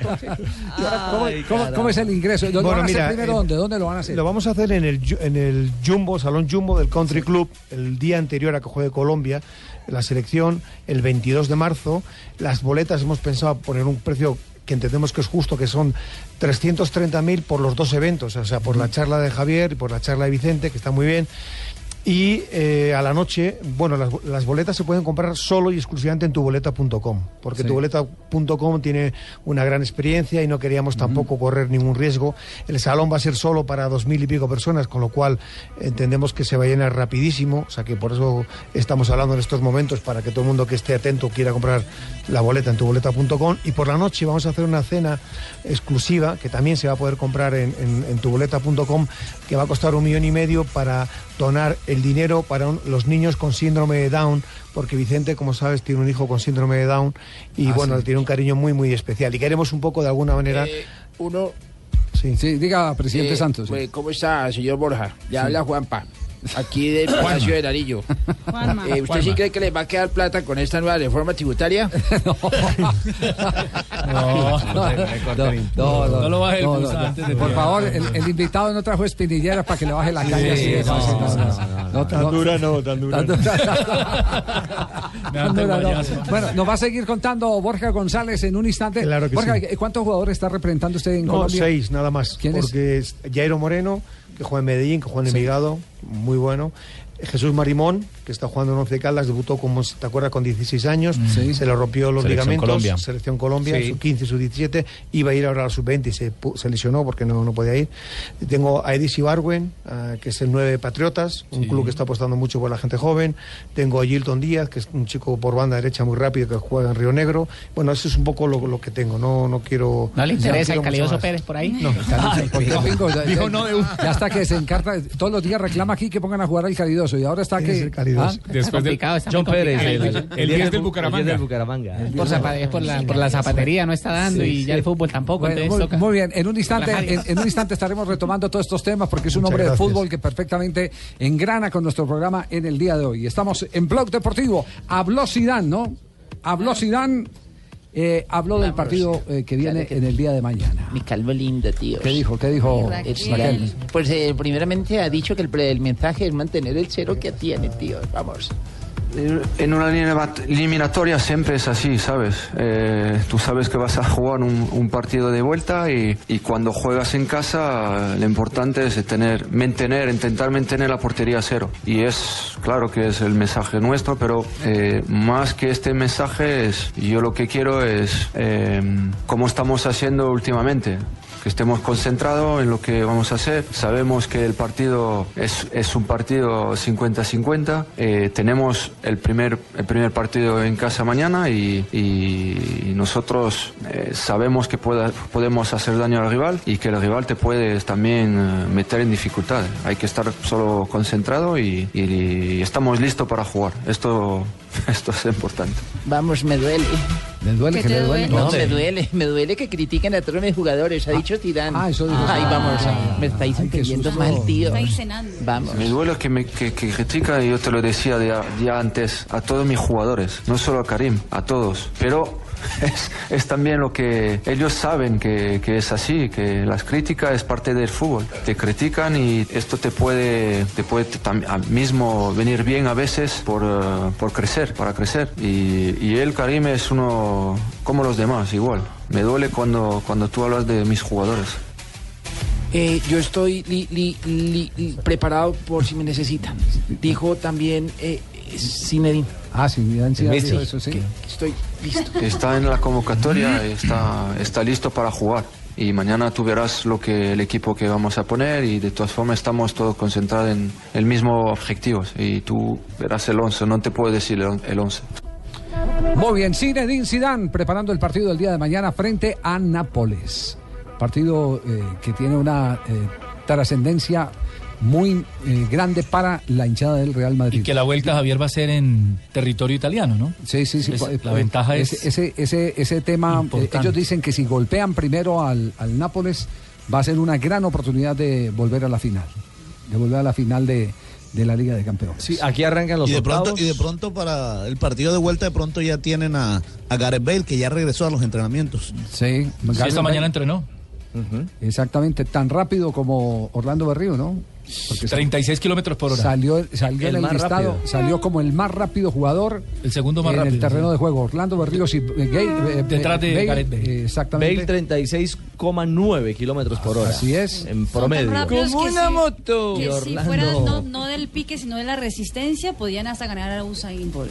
¿Cómo, cómo- es el ingreso? ¿Lo Bueno, van a hacer mira, primero eh, dónde? ¿Dónde lo van a hacer? Lo vamos a hacer en el, en el Jumbo, Salón Salón Jumbo del Country Club el día anterior a que juegue Colombia, la selección, el 22 de marzo. Las boletas hemos pensado poner un precio que entendemos que es justo, que son 330.000 por los dos eventos, o sea, por la charla de Javier y por la charla de Vicente, que está muy bien. Y eh, a la noche, bueno, las, las boletas se pueden comprar solo y exclusivamente en tuboleta.com, porque Sí. tuboleta.com tiene una gran experiencia y no queríamos tampoco correr ningún riesgo. El salón va a ser solo para dos mil y pico personas, con lo cual entendemos que se va a llenar rapidísimo, o sea que por eso estamos hablando en estos momentos, para que todo el mundo que esté atento quiera comprar la boleta en tuboleta.com. Y por la noche vamos a hacer una cena exclusiva, que también se va a poder comprar en, en, en tuboleta.com, que va a costar un millón y medio para donar el dinero para un- los niños con síndrome de Down, porque Vicente, como sabes, tiene un hijo con síndrome de Down y Ah, bueno, sí. le tiene un cariño muy, muy especial. Y queremos un poco, de alguna manera... uno... Sí. diga, presidente Eh, Santos. sí. pues, ¿Cómo está, señor Borja? Ya Sí. habla Juanpa. Aquí del Palacio de Narillo. Juanma. Eh, ¿Usted sí cree que le va a quedar plata con esta nueva reforma tributaria? No, no, no, No lo baje el no, no, antes de Por tirar. favor, el, el invitado no trajo espinilleras para que le baje la. Sí, así de no, fácil, no, no, no, Tan no. dura no, tan dura. Tan dura. No. Bueno, nos va a seguir contando Borja González en un instante. Claro que Borja, sí. ¿cuántos jugadores está representando usted en No, Colombia? seis nada más. ¿Quién es? porque es Jairo Moreno, que juega en Medellín, que juega en Sí. Envigado, muy bueno. Jesús Marimón, que está jugando en Once Caldas, debutó, como se- te acuerdas, con 16 años, Sí. se le rompió los Selección ligamentos, Colombia. selección Colombia, Sí. su 15, su 17, iba a ir ahora a la sub-20 y se, pu- se lesionó porque no, no podía ir. Tengo a Edis Ibarwen, ah, que es el 9 de Patriotas, un Sí. club que está apostando mucho por la gente joven. Tengo a Gilton Díaz, que es un chico por banda derecha muy rápido que juega en Río Negro. Bueno, eso es un poco lo, lo que tengo, no, no quiero... ¿No le interesa quiero el Calidoso. Pérez por ahí? No. Ya, Dijo no de una. ya hasta que se encarta, todos los días reclama aquí que pongan a jugar al calidoso y ahora está ¿Quién es que el calidoso? ¿Ah? Después del complicado, está John muy Pérez, el, el el 10 10 del Bucaramanga. el 10 del Bucaramanga. Por, zapa- es por, la, por la zapatería no está dando Sí, y ya sí. el fútbol tampoco. Bueno, muy, toca muy bien, en un instante, en, en un instante estaremos retomando todos estos temas porque es un Muchas hombre de fútbol que perfectamente engrana con nuestro programa en el día de hoy. Estamos en Blog Deportivo. Habló Sidán, ¿no? Habló Sidán, eh, habló del partido eh, que viene Claro que en el día de mañana. Mi calvo lindo, tío. ¿Qué dijo? ¿Qué dijo? Pues eh, primeramente ha dicho que el, pre- el mensaje es mantener el cero que tiene, tío. Vamos. En una eliminatoria siempre es así, ¿sabes? Eh, tú sabes que vas a jugar un, un partido de vuelta y, y cuando juegas en casa lo importante es tener, mantener, intentar mantener la portería a cero. Y es claro que es el mensaje nuestro, pero eh, más que este mensaje es, yo lo que quiero es eh, como estamos haciendo últimamente estemos concentrados en lo que vamos a hacer. Sabemos que el partido es, es un partido 50-50. Eh, tenemos el primer, el primer partido en casa mañana y, nosotros eh, sabemos que pueda- podemos hacer daño al rival y que el rival te puede también eh, meter en dificultad. Hay que estar solo concentrado y, y estamos listos para jugar. Esto, esto es importante. Vamos, me duele. ¿Le duele ¿Qué que te le duele? duele? No, ¿Dónde? me duele, me duele que critiquen a todos mis jugadores, ha dicho Tirán. ah, eso dijo. Ay, vamos, Ah, me estáis entendiendo mal, tío. Estáis cenando. Vamos. Me duele que me que, que critica, y yo te lo decía ya, ya antes, a todos mis jugadores, no solo a Karim, a todos. Pero es, es también lo que ellos saben que, que es así, que las críticas es parte del fútbol. Te critican y esto te puede, te puede tam- a- mismo venir bien a veces por, eh, por crecer, para crecer. Y, y él, Karim, es uno como los demás, igual. Me duele cuando, cuando tú hablas de mis jugadores. Eh, yo estoy li- li- li- li- preparado por si me necesitan. Dijo también eh, Zinedine. Ah, sí, Zidane sí eso, sí. que estoy listo. Está en la convocatoria, está, está listo para jugar. Y mañana tú verás lo que el equipo que vamos a poner y de todas formas estamos todos concentrados en el mismo objetivo. Y tú verás el 11, no te puedo decir el 11. Muy bien, Zinedine Zidane preparando el partido del día de mañana frente a Nápoles. Partido eh, que tiene una eh, trascendencia muy eh, grande para la hinchada del Real Madrid. Y que la vuelta, Javier, va a ser en territorio italiano, ¿no? Sí, sí, sí. Es- pues, la pues, ventaja es ese, ese, ese, tema. eh, ellos dicen que si golpean primero al, al Nápoles, va a ser una gran oportunidad de volver a la final. De volver a la final de, de la Liga de Campeones. Sí, aquí arrancan los y de pronto octavos. y de pronto para el partido de vuelta de pronto ya tienen a, a Gareth Bale que ya regresó a los entrenamientos. Sí, Sí, esta mañana entrenó. Exactamente, tan rápido como Orlando Berrío, ¿no? Porque 36 kilómetros por hora. Salió, salió El en el más listado, rápido. salió como el más rápido jugador. El segundo más en rápido, el terreno sí. de juego. Orlando Berríos y eh, Gay, eh, Detrás de Bale, Gareth Bale. eh, Exactamente. Bale 36,9 kilómetros por hora. Así es. En promedio. que si- Y Que si fuera no, no del pique, sino de la resistencia, podían hasta ganar a Usain Bolt.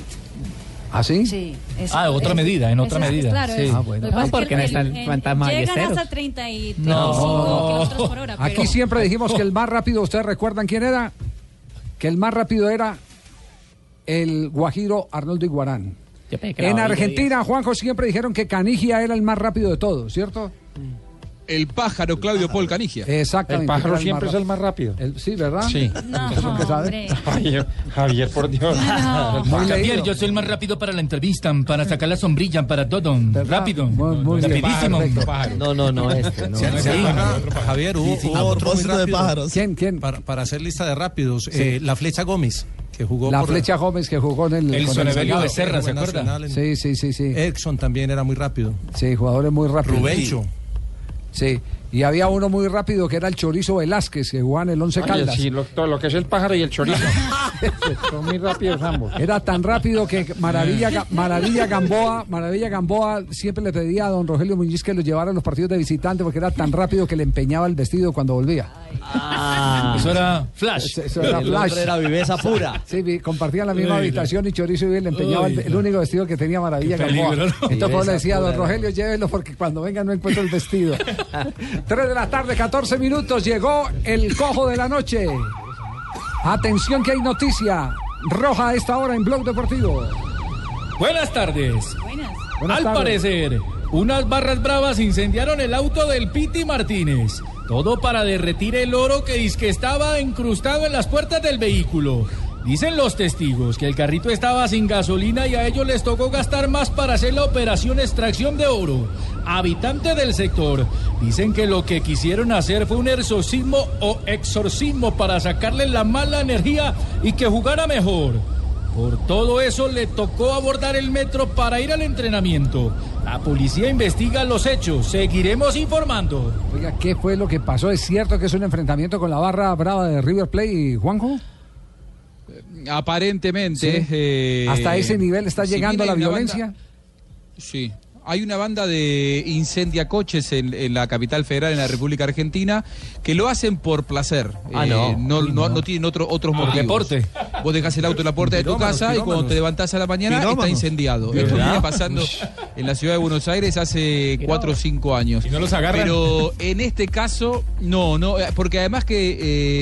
¿Ah, sí? Sí. Ah, otra medida, en otra medida. Claro, Sí. es- Ah, bueno. que porque no están fantasmas Llegan hasta 30 y 35 No. kilómetros por hora. pero- Aquí siempre dijimos que el más rápido, ¿ustedes recuerdan quién era? Que el más rápido era el Guajiro Arnoldo Iguarán. En Argentina, Juanjo, siempre dijeron que Canigia era el más rápido de todos, ¿cierto? El pájaro Claudio Paul Canigia. Exactamente. El pájaro siempre es el más rápido. sí, ¿verdad? Sí. No, Eso es lo que sabe. Javier, Javier, por Dios. Muy Javier, leído. yo soy el más rápido para la entrevista, para sacar la sombrilla, para todo. Rápido. muy bien. Rapidísimo. Perfecto. No, no, no, este. No. ¿Se Javier, hubo, Sí, sí. hubo otro muy propósito de rápido. pájaros. ¿Quién, quién? Para, para hacer lista de rápidos. Sí. eh, la Flecha Gómez, que jugó La por- Flecha Gómez que jugó en el... El con Sonevelio Nacional. Becerra, ¿se acuerda? Nacional en- Sí, sí, sí, sí. Edson también era muy rápido. Sí, jugadores muy rápidos. Rubencho. Sí, y había uno muy rápido que era el Chorizo Velázquez, que jugaba en el Once Oye, Caldas. sí, lo, todo lo que es el pájaro y el chorizo. Son muy rápidos ambos. Era tan rápido que Maravilla, Maravilla Gamboa, Maravilla Gamboa siempre le pedía a don Rogelio Muñiz que lo llevara a los partidos de visitante porque era tan rápido que le empeñaba el vestido cuando volvía. Ah, eso era Flash. Eso, eso era El flash. era viveza pura. Sí, vi- compartían la misma Uy, habitación y Chorizo y él le empeñaba el, Uy, el único vestido que tenía Maravilla Gamboa. Entonces pues, le decía a don Rogelio, llévelo porque cuando venga no encuentro el vestido. 3 de la tarde, 14 minutos, llegó el cojo de la noche. Atención que hay noticia roja a esta hora en Blog Deportivo. Buenas tardes. Buenas Al tardes. parecer, unas barras bravas incendiaron el auto del Piti Martínez. Todo para derretir el oro que dizque estaba incrustado en las puertas del vehículo. Dicen los testigos que el carrito estaba sin gasolina y a ellos les tocó gastar más para hacer la operación extracción de oro. Habitantes del sector dicen que lo que quisieron hacer fue un exorcismo o exorcismo para sacarle la mala energía y que jugara mejor. Por todo eso le tocó abordar el metro para ir al entrenamiento. La policía investiga los hechos. Seguiremos informando. Oiga, ¿qué fue lo que pasó? ¿Es cierto que es un enfrentamiento con la barra brava de River Plate, Juanjo? Aparentemente. Sí. eh, ¿Hasta ese nivel está si llegando bien la violencia? banda- Sí. Hay una banda de incendiacoches en, en la capital federal, en la República Argentina, que lo hacen por placer. Eh, Ah, no. no, no, no. no tienen otro, otros Ah, motivos. deporte. Vos dejás el auto en la puerta de tu Pirómanos, casa y cuando te levantás a la mañana está incendiado. ¿De Esto verdad? viene pasando en la ciudad de Buenos Aires hace cuatro o cinco años. ¿Y no los agarran? Pero en este caso, no, no, eh, porque además que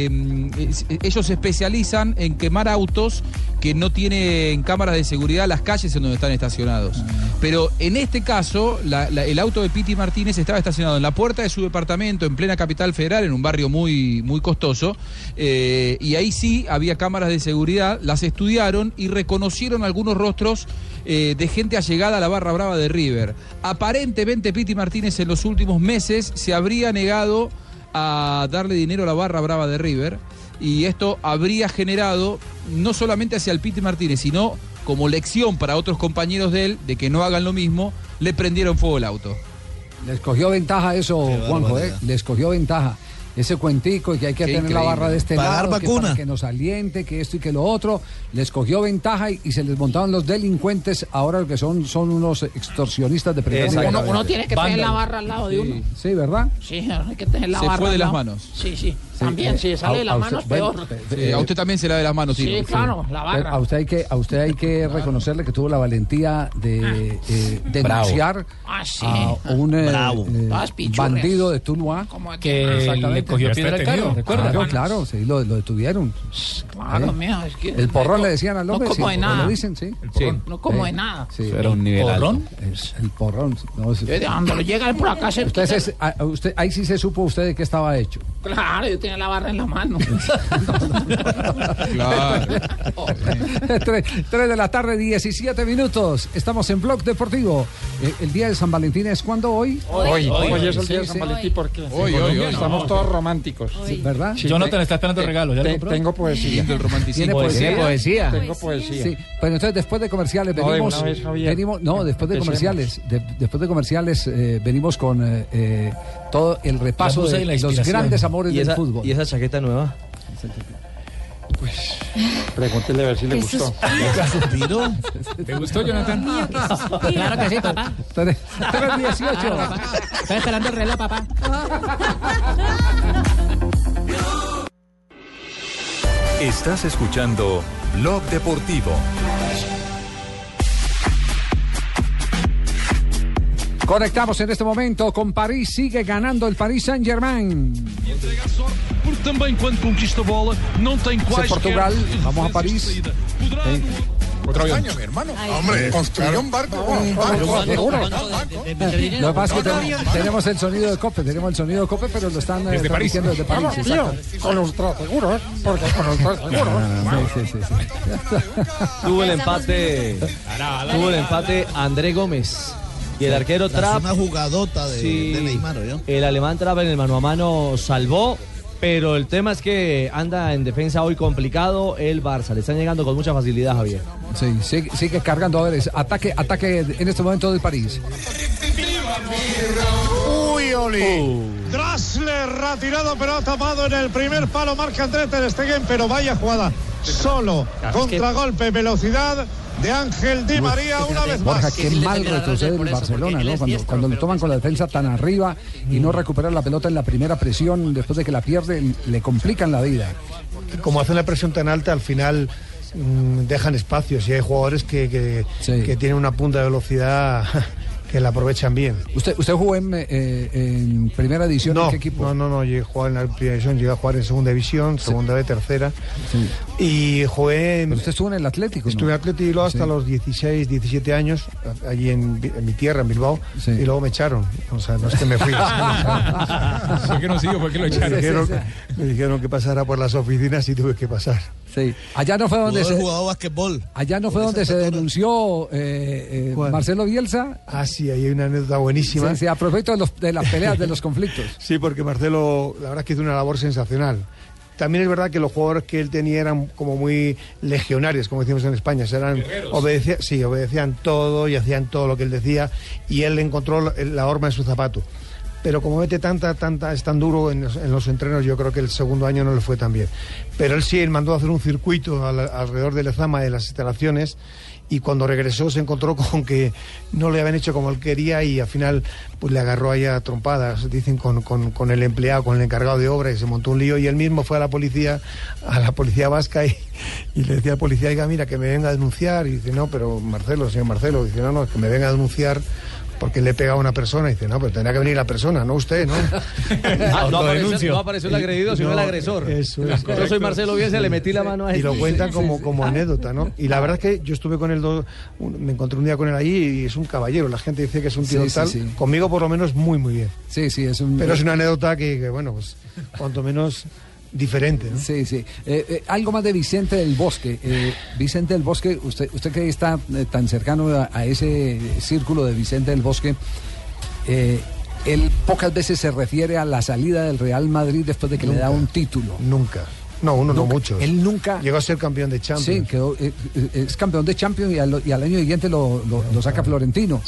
eh, ellos se especializan en quemar autos que no tienen cámaras de seguridad las calles en donde están estacionados. Pero en este caso, el auto de Piti Martínez estaba estacionado en la puerta de su departamento en plena capital federal, en un barrio muy, muy costoso, eh, y ahí sí había cámaras de seguridad, las estudiaron y reconocieron algunos rostros eh, de gente allegada a la barra brava de River. Aparentemente Piti Martínez en los últimos meses se habría negado a darle dinero a la barra brava de River y esto habría generado no solamente hacia el Piti Martínez, sino como lección para otros compañeros de él de que no hagan lo mismo, le prendieron fuego el auto. Les cogió ventaja eso, Juanjo, ¿eh? Les cogió ventaja. Ese cuentico y que hay que Qué tener la barra de este Pagar lado, que vacuna. para que nos aliente, que esto y que lo otro, les cogió ventaja y, y se les montaron los delincuentes, ahora lo que son son unos extorsionistas de primer nivel. Uno, uno tiene que tener la barra al lado de uno. Sí, ¿verdad? Sí, hay que tener la Se barra. fue de al las manos. Sí, sí. También, si sale de las manos, peor. Eh, a usted también se la de las manos, Sí, Tino. claro, la barra. A usted hay que, a usted hay que reconocerle que tuvo la valentía de eh, denunciar Ah, sí. a un eh, eh, bandido de Tuluá. Que le cogió piedra al carro. ¿recuerda? Claro, claro, sí, lo, lo detuvieron. Claro, ¿Eh? mío, es que- El porrón le decían al No hombre, como sí, de nada. lo dicen, sí. Sí. No como Sí. de nada. Sí. Era un nivel ¿Porrón? El porrón. no, cuando llega él por acá se usted, se- a- usted, ahí sí se supo usted de qué estaba hecho. Claro, yo tenía la barra en la mano. Claro. Tres, tres de la tarde, 17 minutos. Estamos en Blog Deportivo. Eh, el día de San Valentín es cuando hoy. Hoy, hoy, hoy, es el día de San. Valentín porque Hoy, en hoy, estamos todos románticos. Hoy. ¿Verdad? Sí, Jonathan te- está esperando el regalo. ¿Ya te- compró? tengo poesía. Del romanticismo. ¿Tiene poesía? Tiene poesía. Tengo poesía. Sí, pero entonces después de comerciales No, de venimos, vez, venimos no, después de comerciales, de- después de comerciales eh, venimos con eh, eh, todo el repaso de los grandes amores ¿Y del esa, fútbol. ¿Y esa chaqueta nueva? Pues. Pregúntele a ver si le gustó. ¿Suspiro? ¿Te gustó, Jonathan? Claro que sí, papá. 318. Estoy esperando el reloj, papá. Estás escuchando Blog Deportivo. Conectamos en este momento con París. Sigue ganando el Paris Saint-Germain. Porque também quando conquista a bola não tem quaisquer Portugal. Vamos a París. saída. Otro avión. mi hermano. Ay, Hombre, sí. construir un barco un barco. Lo que pasa es que tenemos, tenemos el sonido de Cope, tenemos el sonido de Cope, pero lo están eh, Desde París. transmitiendo desde París. Vamos, tío, exacto. con ultra seguros, porque con ultra seguros. Sí, sí, sí. Tuvo el empate. Tuvo el empate André Gómez. Y el arquero Es Trapp. una jugadota de, Sí, de Neymar, ¿yo? el alemán Trapp en el mano a mano salvó. Pero el tema es que anda en defensa hoy complicado el Barça. Le están llegando con mucha facilidad, Javier. Sí, sigue, sigue cargando. A ver, es ataque, ataque en este momento del París. Uy, Oli. Drasler retirado, pero ha tapado en el primer palo. Marca Andrés Ter Stegen, pero vaya jugada. Solo, contragolpe, velocidad de Ángel Di María una vez Borja, más. qué mal retrocede el Barcelona, ¿no? Cuando, cuando lo toman con la defensa tan arriba y no recuperan la pelota en la primera presión, después de que la pierden, le complican la vida. como hacen la presión tan alta, al final mm, dejan espacios y hay jugadores que, que, que tienen una punta de velocidad que la aprovechan bien. ¿Usted, usted jugó en, eh, en primera división? No, ¿En qué equipo? no, no, no, llegué a jugar en la primera división, llegué a jugar en segunda división, segunda B, tercera. Y jugué en... usted estuvo en el Atlético, ¿no? Estuve en Atlético y luego hasta Sí. los 16, 17 años, allí en, mi tierra, en Bilbao, y luego me echaron. O sea, no es que me fui. Fue que no siguió, fue que lo me, echaron. dijeron, me dijeron que pasara por las oficinas y tuve que pasar. Sí. Allá no fue donde se, allá no fue donde se denunció eh, eh. Marcelo Bielsa. Ah, sí, ahí hay una anécdota buenísima. Sí, sí, a propósito de, los- de las peleas, de los conflictos. Sí, porque Marcelo, la verdad es que hizo una labor sensacional. También es verdad que los jugadores que él tenía eran como muy legionarios, como decimos en España. Eran, obedecía- sí, obedecían todo y hacían todo lo que él decía y él encontró la, la horma en su zapato. Pero como mete tanta, tanta, es tan duro en los, en los entrenos, yo creo que el segundo año no le fue tan bien. Pero él sí, él mandó a hacer un circuito al- alrededor de Lezama de las instalaciones y cuando regresó se encontró con que no le habían hecho como él quería y al final pues le agarró ahí a trompadas, dicen, con, con- el empleado, con el encargado de obra y se montó un lío y él mismo fue a la policía, a la policía vasca y, y le decía al policía, oiga, mira, que me venga a denunciar y dice, no, pero Marcelo, señor Marcelo, dice, no, no, que me venga a denunciar porque le he pegado a una persona y dice, no, pero tendrá que venir la persona, no usted, ¿no? Ah, no, apareció, no apareció el agredido, sino No, el agresor. Eso es. Yo soy Marcelo Bielsa, le metí la mano a Y este. lo cuentan Sí, como, sí, como anécdota, ¿no? Y la verdad es que yo estuve con él, do- un- me encontré un día con él allí y es un caballero. La gente dice que es un tío Sí, sí, tal. sí. Conmigo, por lo menos, muy, muy bien. Sí, sí, es un. Pero es una anécdota que, que, bueno, pues, cuanto menos diferente, ¿no? Sí, sí. Eh, eh, algo más de Vicente del Bosque. Eh, Vicente del Bosque, usted, usted que está eh, tan cercano a, a ese círculo de Vicente del Bosque, eh, él pocas veces se refiere a la salida del Real Madrid después de que le da un título. Nunca. No, uno no muchos. Él nunca. Llegó a ser campeón de Champions. Sí, quedó, es campeón de Champions y al, y al año siguiente lo, lo- lo saca Florentino.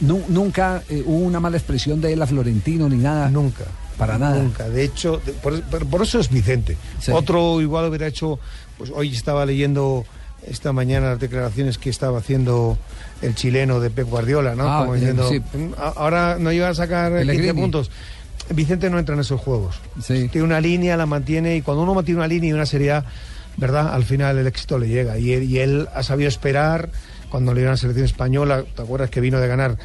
Nu- nunca hubo una mala expresión de él a Florentino ni nada. Nunca. Para nada. Nunca. De hecho, de- por, eso es Vicente. Otro igual hubiera hecho, pues hoy estaba leyendo esta mañana las declaraciones que estaba haciendo el chileno de Pep Guardiola, ¿no? Ah, Como eh, diciendo, sí. "Mm, ahora no iba a sacar 15 Pellegrini. puntos. Vicente no entra en esos juegos. Tiene una línea, la mantiene y cuando uno mantiene una línea y una seriedad, ¿verdad? Al final el éxito le llega. Y él, y él ha sabido esperar cuando le dieron a la selección española, ¿te acuerdas que vino de ganar?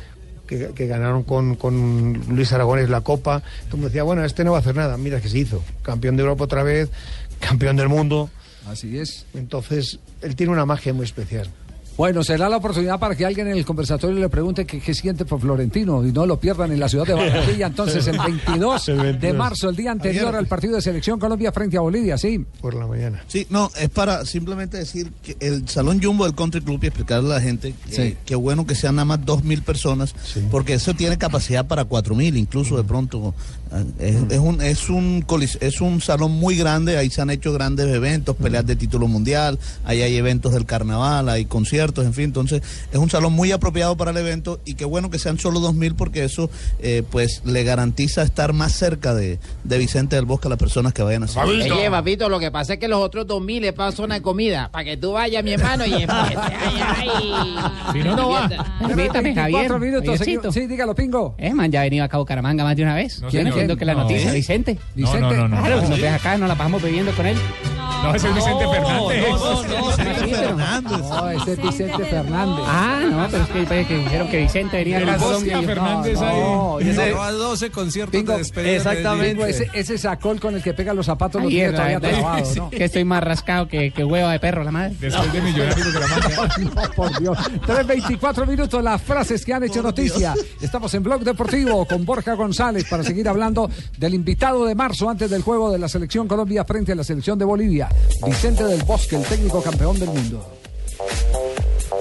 Que, que ganaron con, con Luis Aragonés la Copa. Mundo decía, bueno, este no va a hacer nada. Mira que se hizo. Campeón de Europa otra vez, campeón del mundo. Así es. Entonces, él tiene una magia muy especial. Bueno, será la oportunidad para que alguien en el conversatorio le pregunte qué, qué siente por Florentino y no lo pierdan en la ciudad de Barranquilla. Entonces, el 22, de marzo, el día anterior al partido de selección Colombia frente a Bolivia, sí. Por la mañana. Sí, no, es para simplemente decir que el Salón Jumbo del Country Club y explicarle a la gente que, Sí. que bueno que sean nada más dos mil personas, porque eso tiene capacidad para cuatro mil, incluso de pronto. Eh, Es, es un es un es un salón muy grande, ahí se han hecho grandes eventos, peleas de título mundial, ahí hay eventos del carnaval, hay conciertos. en fin. Entonces, es un salón muy apropiado para el evento y qué bueno que sean solo 2.000 porque eso eh, pues le garantiza estar más cerca de, de Vicente del Bosque a las personas que vayan a asistir. Oye, papito, lo que pasa es que los otros 2000 es para zona de comida. Para que tú vayas, mi hermano, y después. ay, ay. Si no, no va. Permítame, Javier. Cuatro minutos. Sí, dígalo, Pingo. Eh, man, ya ha venido acá a Bucaramanga más de una vez. No, Entiendo que la No. noticia. ¿Eh? Vicente. Vicente. No, no, no, Claro, que nos ves acá, nos la pasamos bebiendo con él. No, ese es Vicente Fernández. No, ese es Vicente Fernández. Ah, no, pero es que, que dijeron que Vicente venía El acá a Bosca Colombia. y yo- Fernández no, ahí. no, Y ese- ese- Cerró a 12 conciertos Pingo, de despedida. de- Pingo, ese, ese sacol con el que pega los zapatos lo tiene todavía trabado, ¿no? Que estoy más rascado que, que huevo de perro, la madre. Después de Millonarios de la No, por Dios. 3.24 minutos, las frases que han hecho noticia. Estamos en Blog Deportivo con Borja González para seguir hablando del invitado de marzo antes del juego de la Selección Colombia frente a la Selección de Bolivia. Vicente del Bosque, el técnico campeón del mundo.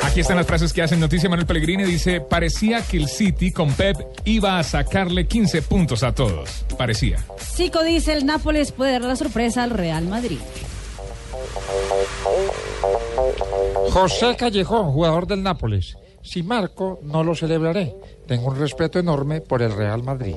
Aquí están las frases que hacen noticia. Manuel Pellegrini dice, parecía que el City con Pep iba a sacarle 15 puntos a todos. Parecía. Zico dice el Nápoles puede dar la sorpresa al Real Madrid. José Callejón, jugador del Nápoles. Si marco, no lo celebraré. Tengo un respeto enorme por el Real Madrid.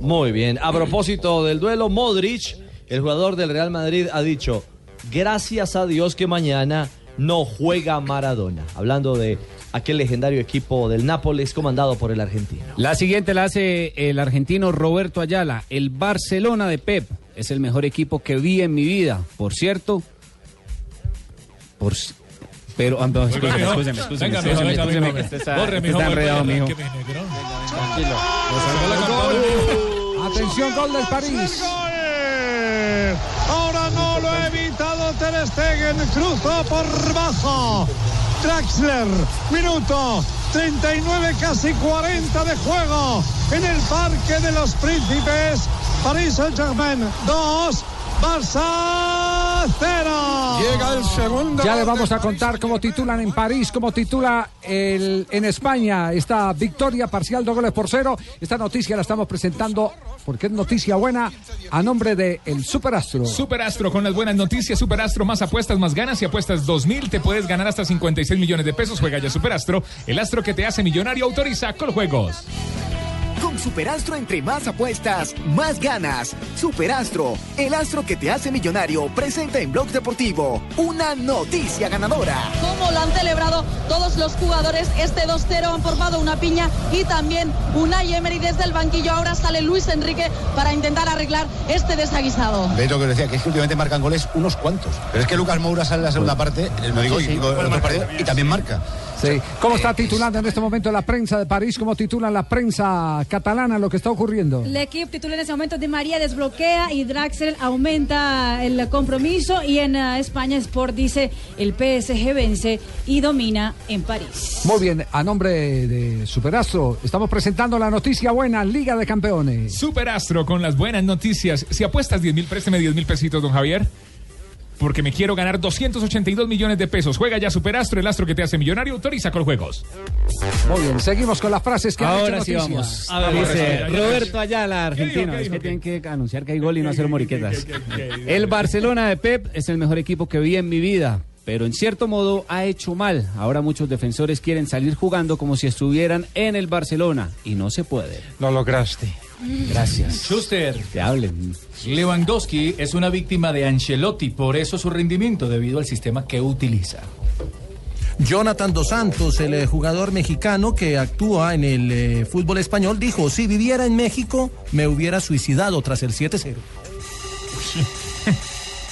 Muy bien. A propósito del duelo, Modric, el jugador del Real Madrid, ha dicho, gracias a Dios que mañana no juega Maradona. Hablando de aquel legendario equipo del Nápoles comandado por el argentino. La siguiente la hace el argentino Roberto Ayala. El Barcelona de Pep es el mejor equipo que vi en mi vida. Por cierto, por pero ah, no, escúcheme, mijo. escúcheme, escúcheme, Venga, escúcheme, mijo, venga, escúcheme, mijo. que Corre, usted mijo, está corre, enredado, corre, mijo. que. Atención, gol del París. Ter Stegen, cruzó por bajo. Draxler, minuto 39, casi 40 de juego en el Parque de los Príncipes. París Saint-Germain 2, Barça 0. Llega el segundo. Ya le vamos a contar cómo titulan en París, cómo titula el, en España esta victoria parcial de goles por cero. Esta noticia la estamos presentando porque es noticia buena a nombre de el Superastro. Superastro con las buenas noticias. Superastro más apuestas, más ganas. Si apuestas 2000, te puedes ganar hasta 56 millones de pesos. Juega ya Superastro. El astro que te hace millonario autoriza con juegos. Con Superastro entre más apuestas, más ganas. Superastro, el astro que te hace millonario, presenta en Blog Deportivo una noticia ganadora. cómo lo han celebrado todos los jugadores. Este 2-0 han formado una piña y también Unai Emery desde el banquillo. Ahora sale Luis Enrique para intentar arreglar este desaguisado. ¿Ves lo que decía? Que es que últimamente marcan goles unos cuantos. Pero es que Lucas Moura sale en la segunda parte, no digo, Sí, sí. digo, en otros partidos, y también marca. Sí. ¿Cómo está titulando en este momento la prensa de París? ¿Cómo titula la prensa catalana lo que está ocurriendo? El equipo titula en ese momento de María desbloquea y Draxler aumenta el compromiso y en eh, España Sport dice el PSG vence y domina en París. Muy bien, a nombre de Superastro, estamos presentando la noticia buena, Liga de Campeones. Superastro con las buenas noticias. Si apuestas 10 mil, présteme 10 mil pesitos, don Javier. Porque me quiero ganar 282 millones de pesos. Juega ya Superastro, el astro que te hace millonario. Autoriza con juegos. Muy bien, seguimos con las frases que han Ahora hecho sí noticia. vamos. A ver, Dice Roberto Ayala. Argentino. ¿Qué dijo, qué Es que tienen que anunciar que hay gol y no hacer moriquetas. El Barcelona de Pep es el mejor equipo que vi en mi vida. Pero en cierto modo ha hecho mal. Ahora muchos defensores quieren salir jugando como si estuvieran en el Barcelona. Y no se puede. Lo lograste. Gracias. Schuster. Que hablen. Lewandowski es una víctima de Ancelotti, por eso su rendimiento debido al sistema que utiliza. Jonathan Dos Santos, el eh, jugador mexicano que actúa en el eh, fútbol español, dijo, si viviera en México, me hubiera suicidado tras el 7-0.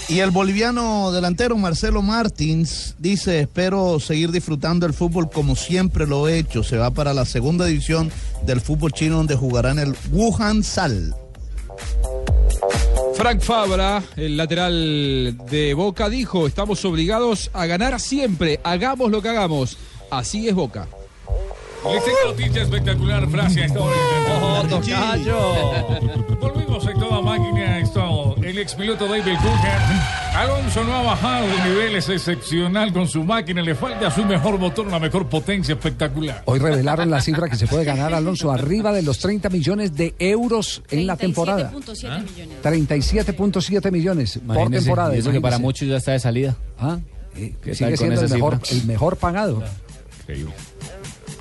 Y el boliviano delantero Marcelo Martins dice, espero seguir disfrutando el fútbol como siempre lo he hecho. Se va para la segunda división del fútbol chino donde jugará en el Wuhan Sal. Frank Fabra, el lateral de Boca, dijo, estamos obligados a ganar siempre, hagamos lo que hagamos. Así es Boca. Les tengo noticia espectacular, Francia. ¡Oh, tocayo! Volvimos a toda máquina. El expiloto David Coulthard. Alonso no ha bajado de niveles excepcional con su máquina. Le falta su mejor motor, una mejor potencia espectacular. Hoy revelaron la cifra que se puede ganar Alonso arriba de los 30 millones de euros en la temporada. 37.7 millones. 37.7 millones por Imagínese, temporada. eso que para muchos ya está de salida. Ah, eh, ¿Qué sigue siendo el mejor, cifra? el mejor pagado. Increíble.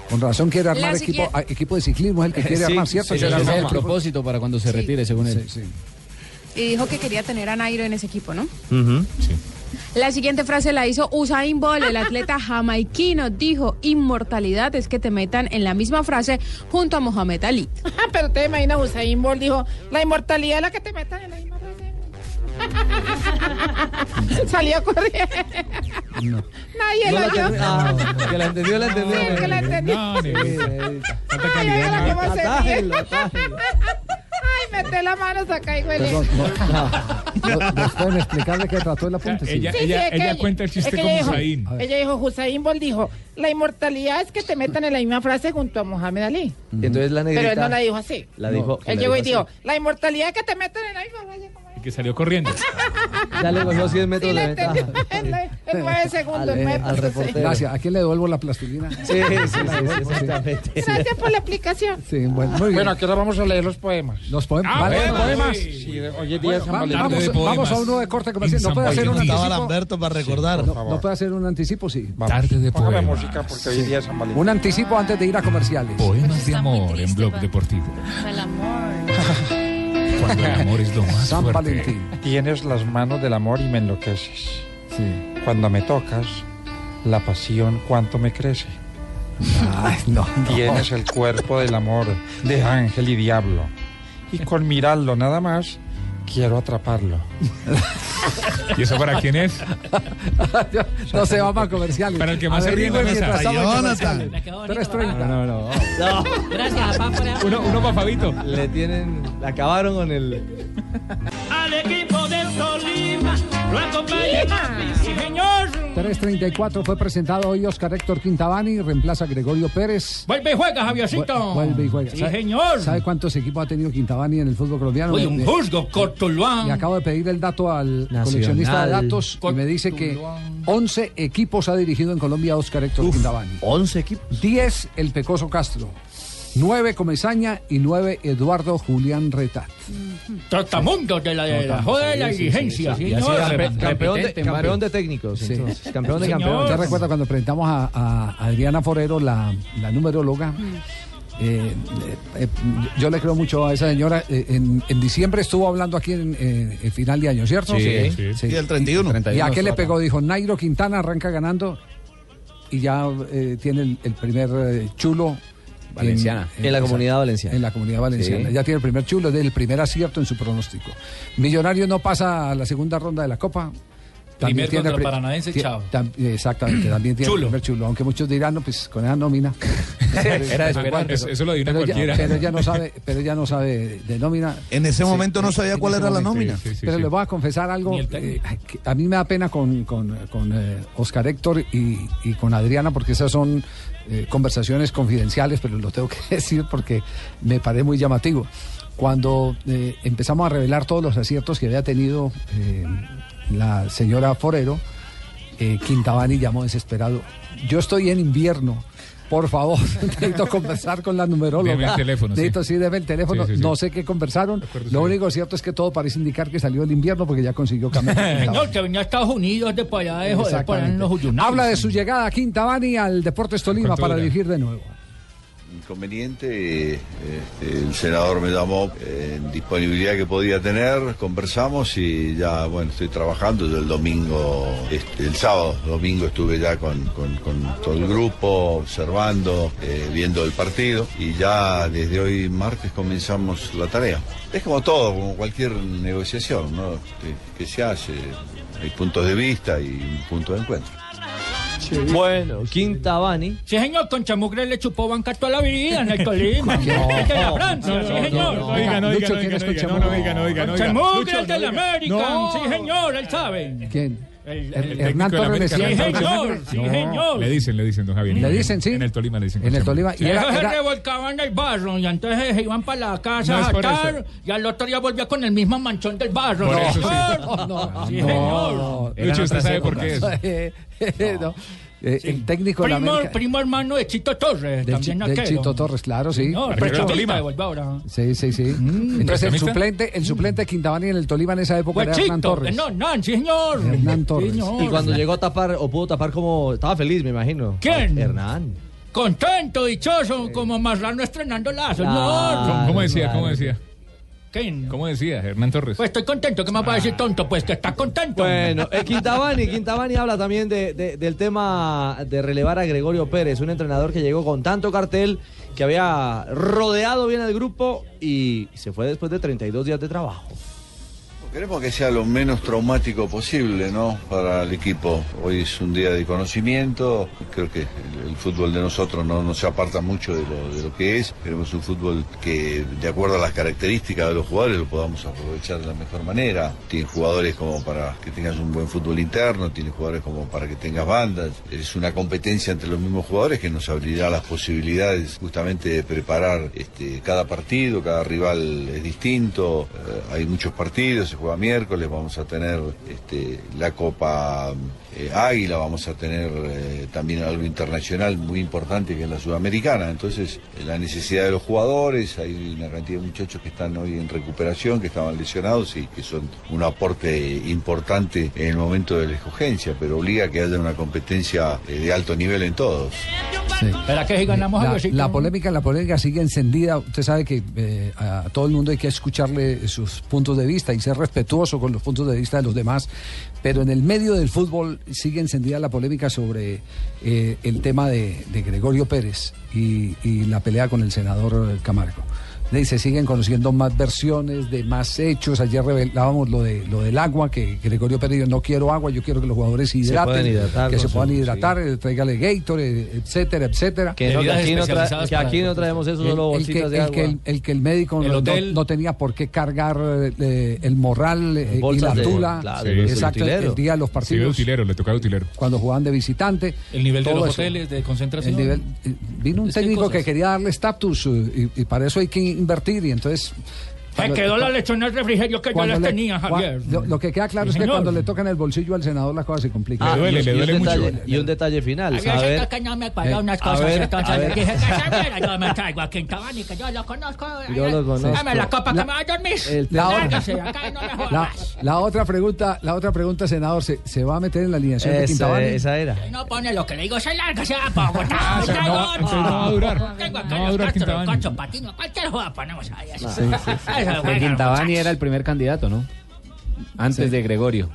Con razón quiere armar equipo, ah, equipo de ciclismo, es el que quiere Sí, armar, ¿cierto? sí, ese es el propósito para cuando se retire, según él. Y dijo que quería tener a Nairo en ese equipo, ¿no? La siguiente frase la hizo Usain Bolt, el atleta jamaiquino. Dijo, inmortalidad es que te metan en la misma frase junto a Mohamed Ali. Pero te imaginas, Usain Bolt dijo, la inmortalidad es la que te metan en la misma frase. Salió corriendo. Nadie No lo la oyó. Ah, que la entendió, la entendió. Sí, que la entendió. No, ni- Ay, calidad. cómo se ríe. Ay, mete la mano, saca y huele. Perdón, no, no, ¿nos pueden explicar de qué trató el apunte? Sí. Ella, Sí, ella, es que ella ella- cuenta el es chiste que como ella dijo- Usain. Ella dijo, Usain Bolt dijo, la inmortalidad es que te metan en la misma frase junto a Mohamed Ali. Entonces la negrita. Pero él no la dijo así. La dijo. Él la llegó y dijo dijo, la inmortalidad es que te metan en la misma frase. Que salió corriendo. Ya le cogió 100 metros Sí, de la ventaja. en, la- en nueve segundos. Al- al puntos, sí. reportero. Gracias. ¿A quién le devuelvo la plastilina? Sí, sí, sí, sí, exactamente. Gracias por la explicación. Sí, bueno, muy bien. Bueno, aquí ahora vamos a leer los poemas. Los poemas. Ah, vale, bueno, poemas. Sí, hoy es día de Bueno, San va- Valentín. vamos, vamos a uno de corte comercial. ¿No puede hacer un anticipo? Lamberto para recordar. No, ¿No puede hacer un anticipo? Sí. Tarde de Póngame poemas. música porque hoy es día San Valentín. Un anticipo antes de ir a comerciales. Poemas de amor en Blog Deportivo. El amor. Cuando el amor es lo más San fuerte. Valentín. Tienes las manos del amor y me enloqueces. Sí. Cuando me tocas, la pasión cuánto me crece. Ay, no, no. Tienes el cuerpo del amor de ángel y diablo. Y con mirarlo nada más, quiero atraparlo. ¿Y eso para quién es? no se vamos a comerciales. Para el que más se ríe en la mesa. Jonathan. comerciales. Me quedó bonito, 3.30. No, no, no. Gracias, papá. Uno, uno para Fabito. Le tienen. Acabaron con el. Al equipo lo acompaña. Sí, señor. 3.34 fue presentado hoy Oscar Héctor Quintabani, reemplaza a Gregorio Pérez. Vuelve y juega, Javiercito. Vu- Vuelve y juega. Sí, ¿Sabe- señor. ¿Sabe cuántos equipos ha tenido Quintabani en el fútbol colombiano? Oye, Me- un juzgo, Cortuluán. Le acabo de pedir el dato al Nacional. coleccionista de datos y me dice que 11 equipos ha dirigido en Colombia Oscar Héctor Quintabani. 11 equipos. 10 el Pecoso Castro, 9 Comesaña y 9 Eduardo Julián Retat. Trotamundos de la, de la joda de la Sí, sí, diligencia, sí, sí. Y campeón, de, en técnicos. Sí. entonces, campeón de campeones. ¿Usted recuerda cuando presentamos a, a Adriana Forero, la, la numeróloga? Eh, eh, eh, yo le creo mucho a esa señora. Eh, en, en diciembre estuvo hablando aquí en, eh, el final de año, ¿cierto? Sí, sí. Y el 31. ¿Y a qué le pegó? Dijo, Nairo Quintana arranca ganando y ya eh, tiene el, el primer eh, chulo. Valenciana. En la comunidad valenciana. En la comunidad valenciana. Sí. Ya tiene el primer chulo, es el primer acierto en su pronóstico. Millonario no pasa a la segunda ronda de la Copa. Primer tiene contra el Paranaense, chao. tam- exactamente, también tiene Chulo. el primer chulo. Aunque muchos dirán, no, pues con esa nómina. Era de esperar. Eso, eso lo adivina pero, cualquiera. ya, pero ella no sabe, pero ella no sabe de nómina. En ese momento no sabía cuál era la nómina. Sí, sí, pero sí. le voy a confesar algo. Eh, a mí me da pena con, con, con, eh, Oscar Héctor y, y con Adriana, porque esas son eh, conversaciones confidenciales, pero lo tengo que decir porque me parece muy llamativo. Cuando eh, empezamos a revelar todos los aciertos que había tenido eh, la señora Forero, Quintabani llamó desesperado. Yo estoy en invierno. Por favor, necesito conversar con la numeróloga. Deme el teléfono, sí. Necesito, sí, deme el teléfono. Sí, sí, sí. No sé qué conversaron. acuerdo, Lo sí. único cierto es que todo parece indicar que salió el invierno porque ya consiguió cambiar. Señor, que venía a Estados Unidos de para allá de joder, allá en los. Habla de su llegada a Quintabani al Deportes Tolima para dirigir de nuevo. Inconveniente. eh, este, el senador me llamó en disponibilidad que podía tener, conversamos y ya, bueno, estoy trabajando. Yo el domingo, este, el sábado, domingo estuve ya con, con- todo el grupo, observando, eh, viendo el partido y ya desde hoy martes comenzamos la tarea. Es como todo, como cualquier negociación, ¿no? Que, que se hace. Hay puntos de vista y un punto de encuentro. Bueno, Quintabani. Sí, señor, con chamugre le chupó banca toda la vida en el Tolima. Este de la Francia, sí, señor. No diga, no diga, Lucho, no ¿quién diga, es no no, no diga, no diga, no del no. American, No. sí, señor, él sabe. ¿Quién? El, El Hernán técnico de la Torres Sí, América. decía- señor, sí, señor. Le dicen, le dicen, don Javier. Le dicen, sí. En el Tolima le dicen. En el Tolima. Sí, Y era- esos se revolcaban el barro y entonces se iban para la casa No a y al otro día volvía con el mismo manchón del barro. Por Sí, eso sí. señor. No, Sí, no, señor. no. Lucho, ¿usted sabe por qué es? No. Eh, El técnico de la primo, América. primo hermano de Chito Torres, Del, también Chi- del. Chito Torres, claro, sí. Perfecto. prestamista de ahora. Sí, sí, sí. Entonces el suplente, el suplente de Quintabani en el Tolima en esa época era Hernán Torres. no, no, sí, señor. Hernán Torres. Señor. Y cuando llegó a tapar, o pudo tapar como. Estaba feliz, me imagino. ¿Quién? Hernán. Contento, dichoso, como Marrano estrenando la, señor. ¿Cómo, cómo decía? ¿Cómo decía? ¿Cómo decía Hernán Torres? Pues estoy contento, ¿qué más va a decir tonto? Pues que está contento. Bueno, eh, Quintabani, Quintabani habla también de- de- del tema de relevar a Gregorio Pérez, un entrenador que llegó con tanto cartel que había rodeado bien al grupo y se fue después de 32 días de trabajo. Queremos que sea lo menos traumático posible, ¿no? Para el equipo. Hoy es un día de conocimiento. Creo que el, fútbol de nosotros no, no se aparta mucho de lo, de lo que es. Queremos un fútbol que, de acuerdo a las características de los jugadores, lo podamos aprovechar de la mejor manera. Tiene jugadores como para que tengas un buen fútbol interno, tiene jugadores como para que tengas bandas. Es una competencia entre los mismos jugadores que nos abrirá las posibilidades justamente de preparar este, cada partido. Cada rival es distinto. Eh, hay muchos partidos, se juega miércoles, vamos a tener este, la Copa eh, Águila, vamos a tener eh, también algo internacional muy importante que es la Sudamericana. Entonces, eh, la necesidad de los jugadores, hay una cantidad de muchachos que están hoy en recuperación, que estaban lesionados y que son un aporte importante en el momento de la escogencia, pero obliga a que haya una competencia eh, de alto nivel en todos. ¿Para que si ganamos la, algo así? la polémica, la polémica sigue encendida. Usted sabe que eh, a todo el mundo hay que escucharle sus puntos de vista y ser respetuoso con los puntos de vista de los demás. Pero en el medio del fútbol sigue encendida la polémica sobre eh, el tema de, Gregorio Pérez y, la pelea con el senador Camargo. Y se siguen conociendo más versiones de más hechos. Ayer revelábamos lo de lo del agua, que Gregorio Pérez dijo, no quiero agua, yo quiero que los jugadores se hidraten, hidratar, que se puedan hidratar, eh, tráigale Gatorade, etcétera, etcétera. Que no, que aquí, no tra- que aquí no traemos eso, El- solo el, que, bolsitas de el agua. que el, el que el médico El no, hotel. no- no tenía por qué cargar eh, el morral eh, y Bolsas la de- tula. claro, Sí, exacto, el, día de los Sí, partidos. utilero, le tocaba utilero. Cuando jugaban de visitante. El nivel de los eso. hoteles de concentración. El nivel- eh, vino un técnico que quería darle estatus eh, y, y para eso hay que invertir y entonces... Se quedó la lechona del refrigerio que yo las le- tenía, Javier. Lo, lo que queda claro Sí, es que señor. cuando le tocan el bolsillo al senador la cosa se complica. Ah, y- y un detalle- Y un detalle final. A ver, que no me cuadra Eh, unas a cosas, ver, entonces a le ver. dije que yo me traigo a Quintabani, que yo lo conozco. Yo lo conozco. Dame la copa que me va a dormir. el- la otra- Lárgase, acá no me jodas La, la otra pregunta, la otra pregunta, senador, ¿se, se va a meter en la alineación de esa, Quintabani? esa era. No pone lo que le digo, se larga, se va a Bogotá. Ah, o sea, no va- no va a durar. Tengo acá No va a los durar Castro, Quintabani. Patino, cualquier juego ponemos ahí. Quintabani era el primer candidato, ¿no? Antes Sí. de Gregorio.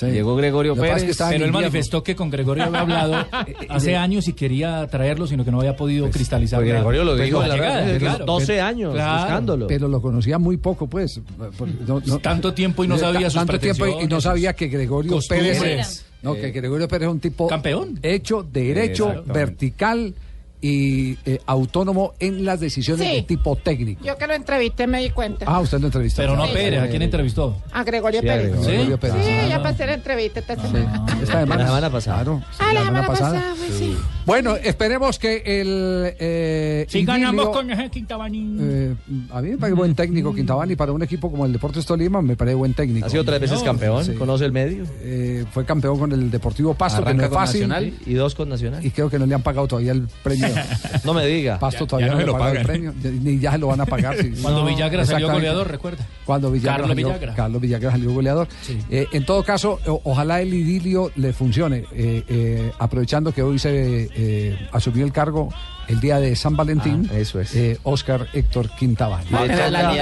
Llegó Gregorio Lo Pérez. es que Pero él manifestó que con Gregorio había hablado hace años y quería traerlo, sino que no había podido cristalizar. pues la- Gregorio lo pues dijo la claro. 12 años Claro. buscándolo. Pero lo conocía muy poco, pues. porque no- no- Tanto tiempo y no Eh, sabía sus Tanto tiempo y- no sabía que Gregorio costumbres. Pérez. No, que Gregorio Pérez es un tipo. Campeón. Hecho, derecho, vertical y eh, autónomo en las decisiones Sí. de tipo técnico. Yo que lo entrevisté me di cuenta. Ah, usted lo entrevistó. Pero no Sí. Pérez, ¿a quién entrevistó? A Gregorio Sí, a Pérez. Gregorio ¿Sí? Pérez. Sí, Ah, ya no. pasé la entrevista esta semana. Esta semana. La semana pasada. Claro, Ah, la semana pasada, pues sí. Bueno, esperemos que el. Eh, Si ganamos con ese Quintabani. eh, a mí me parece buen técnico Quintabani para un equipo como el Deportes Tolima, me parece buen técnico. Ha sido tres veces campeón, conoce el medio. Eh, fue campeón con el Deportivo Pasto, que no Arranca es fácil. Nacional y dos con Nacional. Y creo que no le han pagado todavía el premio. No me diga. Pasto Ya- todavía ya no, no le pagado el pagan. premio, ni ya se lo van a pagar. sí. Cuando Villagra salió goleador, recuerda. Cuando Villagra Carlos salió, Villagra. Carlos Villagra salió goleador. Eh, en todo caso, o- ojalá el idilio le funcione, eh, eh, aprovechando que hoy se eh, asumió el cargo el día de San Valentín, eso es. Oscar Héctor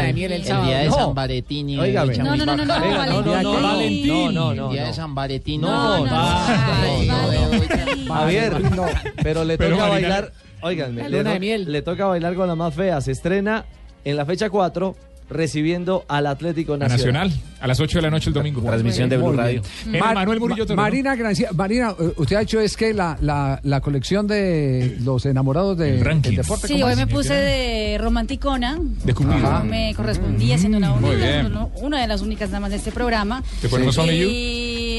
de miel el día de No. San Valentín. No, no, no, no, no, no, no, Valentín. No, no, El día no. de San Valentín. No, no, Javier, no. pero le toca bailar, óiganme, le, le toca bailar con la más fea. Se estrena en la fecha 4 recibiendo al Atlético A Nacional. Nacional, a las 8 de la noche el domingo. Transmisión de Blue Radio. Mar- Manuel Murillo. Marina Grancia, Marina, eh, usted ha hecho es que la, la, la colección de los enamorados de- del deporte. Sí, ¿cómo hoy es? me puse de romanticona. De Cupido. Me correspondía siendo una, Muy una, de las únicas damas de este programa. ¿Te ponemos Only You?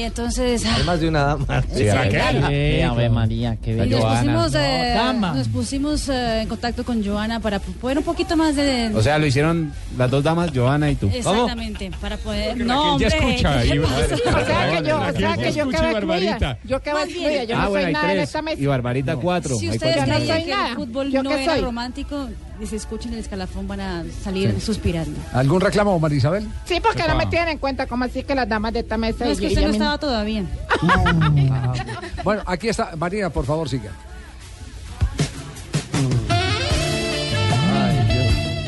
Y entonces... Hay más de una dama. Sí. Sí, Ave María, qué bello. nos pusimos, eh, No, dama. nos pusimos eh, en contacto con Joana para poder un poquito más de... O sea, lo hicieron las dos damas, Joana y tú. Exactamente, para poder... No, ya hombre. escucha, ¿qué y-? O sea que yo, o sea que yo Escucha, Barbarita. Yo excluida. Yo ah, no bueno, soy nada en esta mesa. Y Barbarita cuatro. Si ustedes creían que nada. el fútbol ¿Yo no qué era soy? romántico, y se escuchan el escalafón van a salir Sí. suspirando. ¿Algún reclamo, María Isabel? Sí, porque no me tienen en cuenta como así que las damas de esta mesa... No, es que usted no estaba todavía. Ah, bueno, aquí está. María, por favor, siga.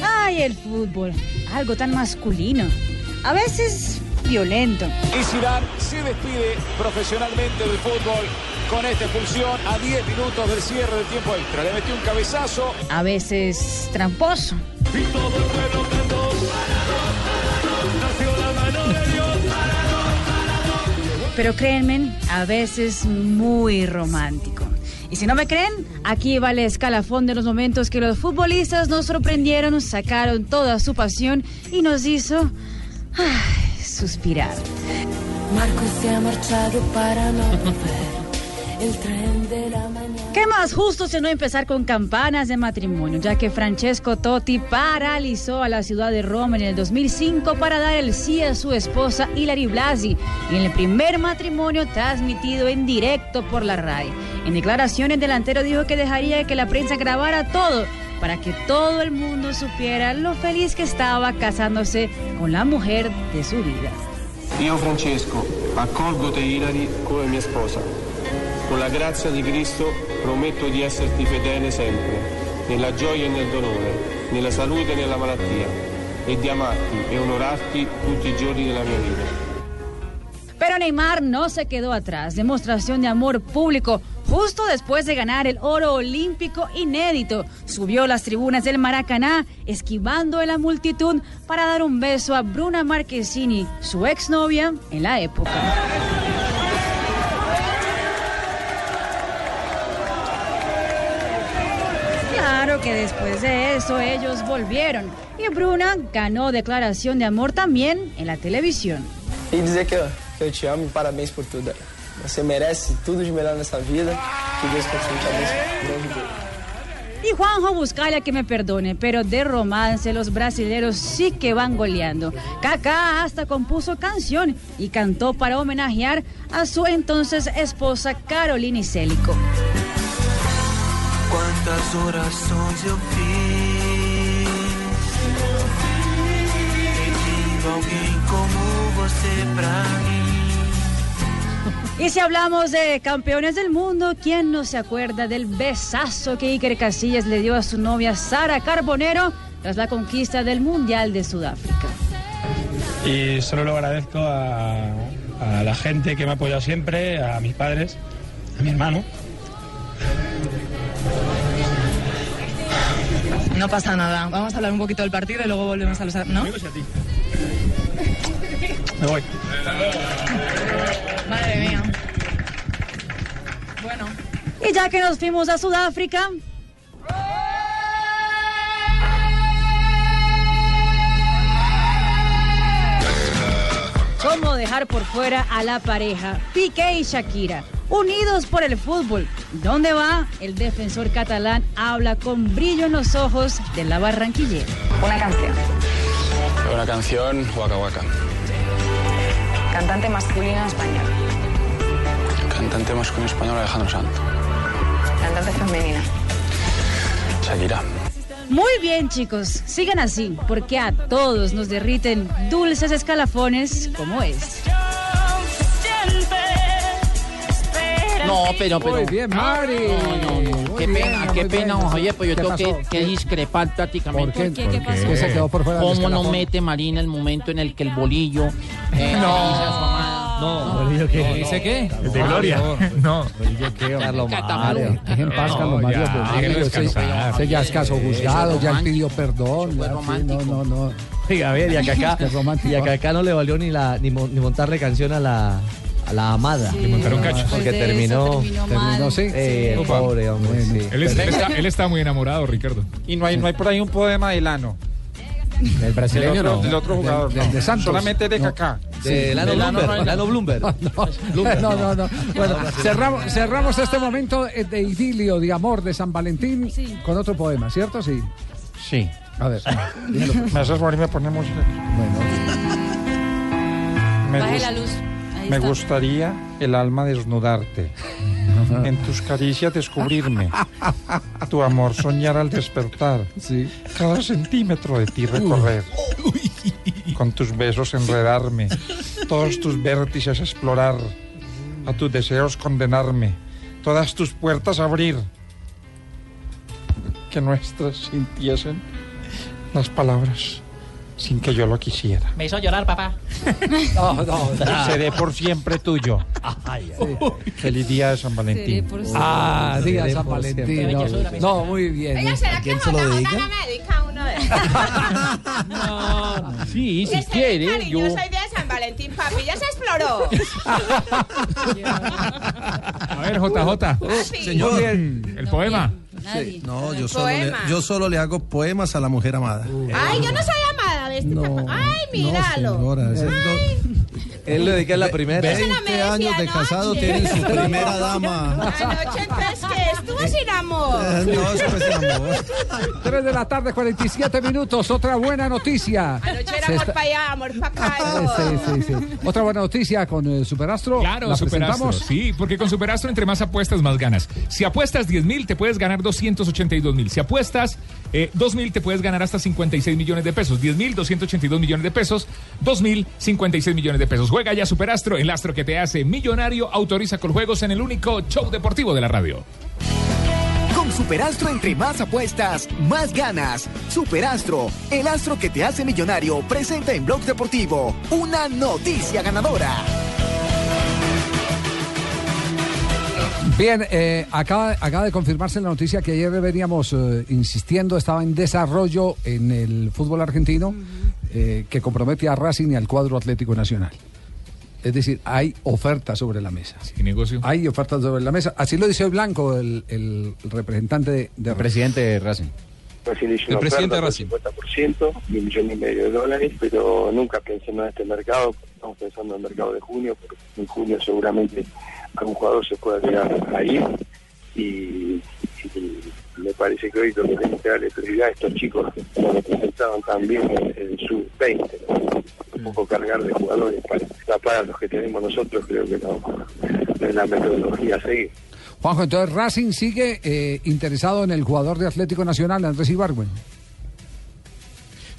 Ay, el fútbol, algo tan masculino, a veces violento. Y Zidane se despide profesionalmente del fútbol con esta expulsión a 10 minutos del cierre del tiempo extra. Le metió un cabezazo. A veces tramposo. Pero créanme, a veces muy romántico. Y si no me creen, aquí va el escalafón de los momentos que los futbolistas nos sorprendieron, sacaron toda su pasión y nos hizo ay, suspirar. Marco se ha marchado para no el tren de la mañana. ¿Qué más justo si no empezar con campanas de matrimonio, ya que Francesco Totti paralizó a la ciudad de Roma en el 2005 para dar el sí a su esposa Hilary Blasi en el primer matrimonio transmitido en directo por la RAI. En declaraciones, el delantero dijo que dejaría que la prensa grabara todo para que todo el mundo supiera lo feliz que estaba casándose con la mujer de su vida. Io Francesco accolgo te Ilari come mia sposa. Con la grazia di Cristo prometto di esserti fedele sempre, nella gioia e nel dolore, nella salute e nella malattia, e di amarti e onorarti tutti i giorni della mia vita. Pero Neymar no se quedó atrás. Demostración de amor público. Justo después de ganar el oro olímpico inédito, subió las tribunas del Maracaná, esquivando de la multitud para dar un beso a Bruna Marquezini, su exnovia en la época. Claro que después de eso ellos volvieron y Bruna ganó declaración de amor también en la televisión. E dizer que que te amo e parabéns por tudo. Você merece tudo de melhor nessa vida. Que Deus continue te abençoando. Y Juanjo Buscalia que me perdone, pero de romance los brasileros sí que van goleando. Kaká hasta compuso canción y cantó para homenajear a su entonces esposa Carolina Célico. Quantas orações eu fiz pedindo alguém como você pra mim. Y si hablamos de campeones del mundo, ¿quién no se acuerda del besazo que Iker Casillas le dio a su novia Sara Carbonero tras la conquista del Mundial de Sudáfrica? Y solo lo agradezco a, a la gente que me ha apoyado siempre, a mis padres, a mi hermano. No pasa nada. Vamos a hablar un poquito del partido y luego volvemos a los... ¿No? Me voy. Madre mía. Bueno. Y ya que nos fuimos a Sudáfrica, ¿Cómo dejar por fuera a la pareja Piqué y Shakira? Unidos por el fútbol. ¿Dónde va? El defensor catalán habla con brillo en los ojos de la barranquillera. Una canción. Una canción, Waka Waka. Cantante masculino español. Cantante masculino español Alejandro Santo. Cantante femenina. Shakira. Muy bien, chicos. Sigan así, porque a todos nos derriten dulces escalafones como es. No, pero, pero. Muy bien, Mari. No, no, no. Qué Muy pena, bien, qué pena, bien. oye, pues yo ¿Qué tengo que, pasó? que discrepar prácticamente. ¿Por qué? ¿Por qué? ¿Qué pasó? ¿Qué se quedó por fuera ¿Cómo no mete Marina el momento en el que el bolillo eh, No. No, ¿Bolillo qué? ¿Dice qué? El de Gloria. No. ¿Bolillo qué? Carlos Mario. Dejen paz, Carlos Mario. ese- ya es caso juzgado, ya él pidió perdón. sí, no, no, no. Oiga, a ver, y a Kaká, Qué romántico. y a Kaká no le valió ni, la, ni, mo- ni montarle canción a la, a la amada. Sí. Le montaron cacho. Porque de terminó. terminó terminó, sí. Eh, el Upa. pobre hombre, sí. Él está, él está muy enamorado, Ricardo. Y no hay, no hay por ahí un poema de Lano. Del brasileño Del otro- no. del otro jugador, no. de Santos. Solamente de No. Kaká. De Lano Blumberg, Lano Blumberg. No, no, no. Bueno, cerramos, cerramos este momento de idilio, de amor de San Valentín con otro poema, ¿cierto? Sí. Sí. A ver. Me haces morir, me pone música. Me, Baje la luz. Ahí me está. gustaría el alma desnudarte. En tus caricias descubrirme. Tu amor soñar al despertar. Cada centímetro de ti recorrer. Con tus besos enredarme. Todos tus vértices explorar. A tus deseos condenarme. Todas tus puertas abrir. Que nuestras sintiesen las palabras sin que yo lo quisiera. Me hizo llorar, papá. No, no, Seré por siempre tuyo. Feliz día de San Valentín. Ah, día Seré San por Valentín. No, no, muy bien. Oiga, ¿será que se lo Jota dedica? Jota no me dedica uno de Sí, si quiere, yo... cariñoso hoy día de San Valentín, papi, ya se exploró. A ver, JJ. Señor. El poema. Sí, No, yo solo, le, yo solo le hago poemas a la mujer amada. Ay, yo no soy amada de este papá. Ay, míralo. señora, ese- Él le dedica la primera. Eso no me 20 años de casado tienen su primera dama. Anoche entonces que estuvo sin amor. Eh, no, fue sin amor. 3 de la tarde, 47 minutos. Otra buena noticia. Anoche era amor para allá, amor para acá. Sí, sí, sí. Otra buena noticia con eh, Superastro. Claro, ¿La Superastro. presentamos? Sí, porque con Superastro entre más apuestas, más ganas. Si apuestas 10 mil, te puedes ganar 282 mil. Si apuestas eh, 2 mil, te puedes ganar hasta 56 millones de pesos. 10 mil, 282 millones de pesos. 2 mil, 56 millones de pesos. Juega ya Superastro, el astro que te hace millonario. Autoriza con juegos en el único show deportivo de la radio. Con Superastro entre más apuestas, más ganas. Superastro, el astro que te hace millonario, presenta en Blog Deportivo una noticia ganadora. Bien, eh, acaba, acaba de confirmarse la noticia que ayer veníamos eh, insistiendo, estaba en desarrollo en el fútbol argentino, eh, que compromete a Racing y al cuadro Atlético Nacional. Es decir, hay ofertas sobre la mesa. negocio? Hay ofertas sobre la mesa. Así lo dice hoy Blanco, el, el representante de, de presidente de Racing. Racing hizo El presidente de por 50%, y un millón y medio de dólares, pero nunca pensemos en este mercado, estamos pensando en el mercado de junio, porque en junio seguramente algún jugador se pueda quedar ahí, y, y me parece que hoy lo que tenemos que darle prioridad a estos chicos que representaban también en, en su 20, ¿no? un poco cargar de jugadores para tapar a los que tenemos nosotros, creo que no, no es la metodología a seguir. Juanjo, entonces Racing sigue eh, interesado en el jugador de Atlético Nacional, Andrés Ibargüen.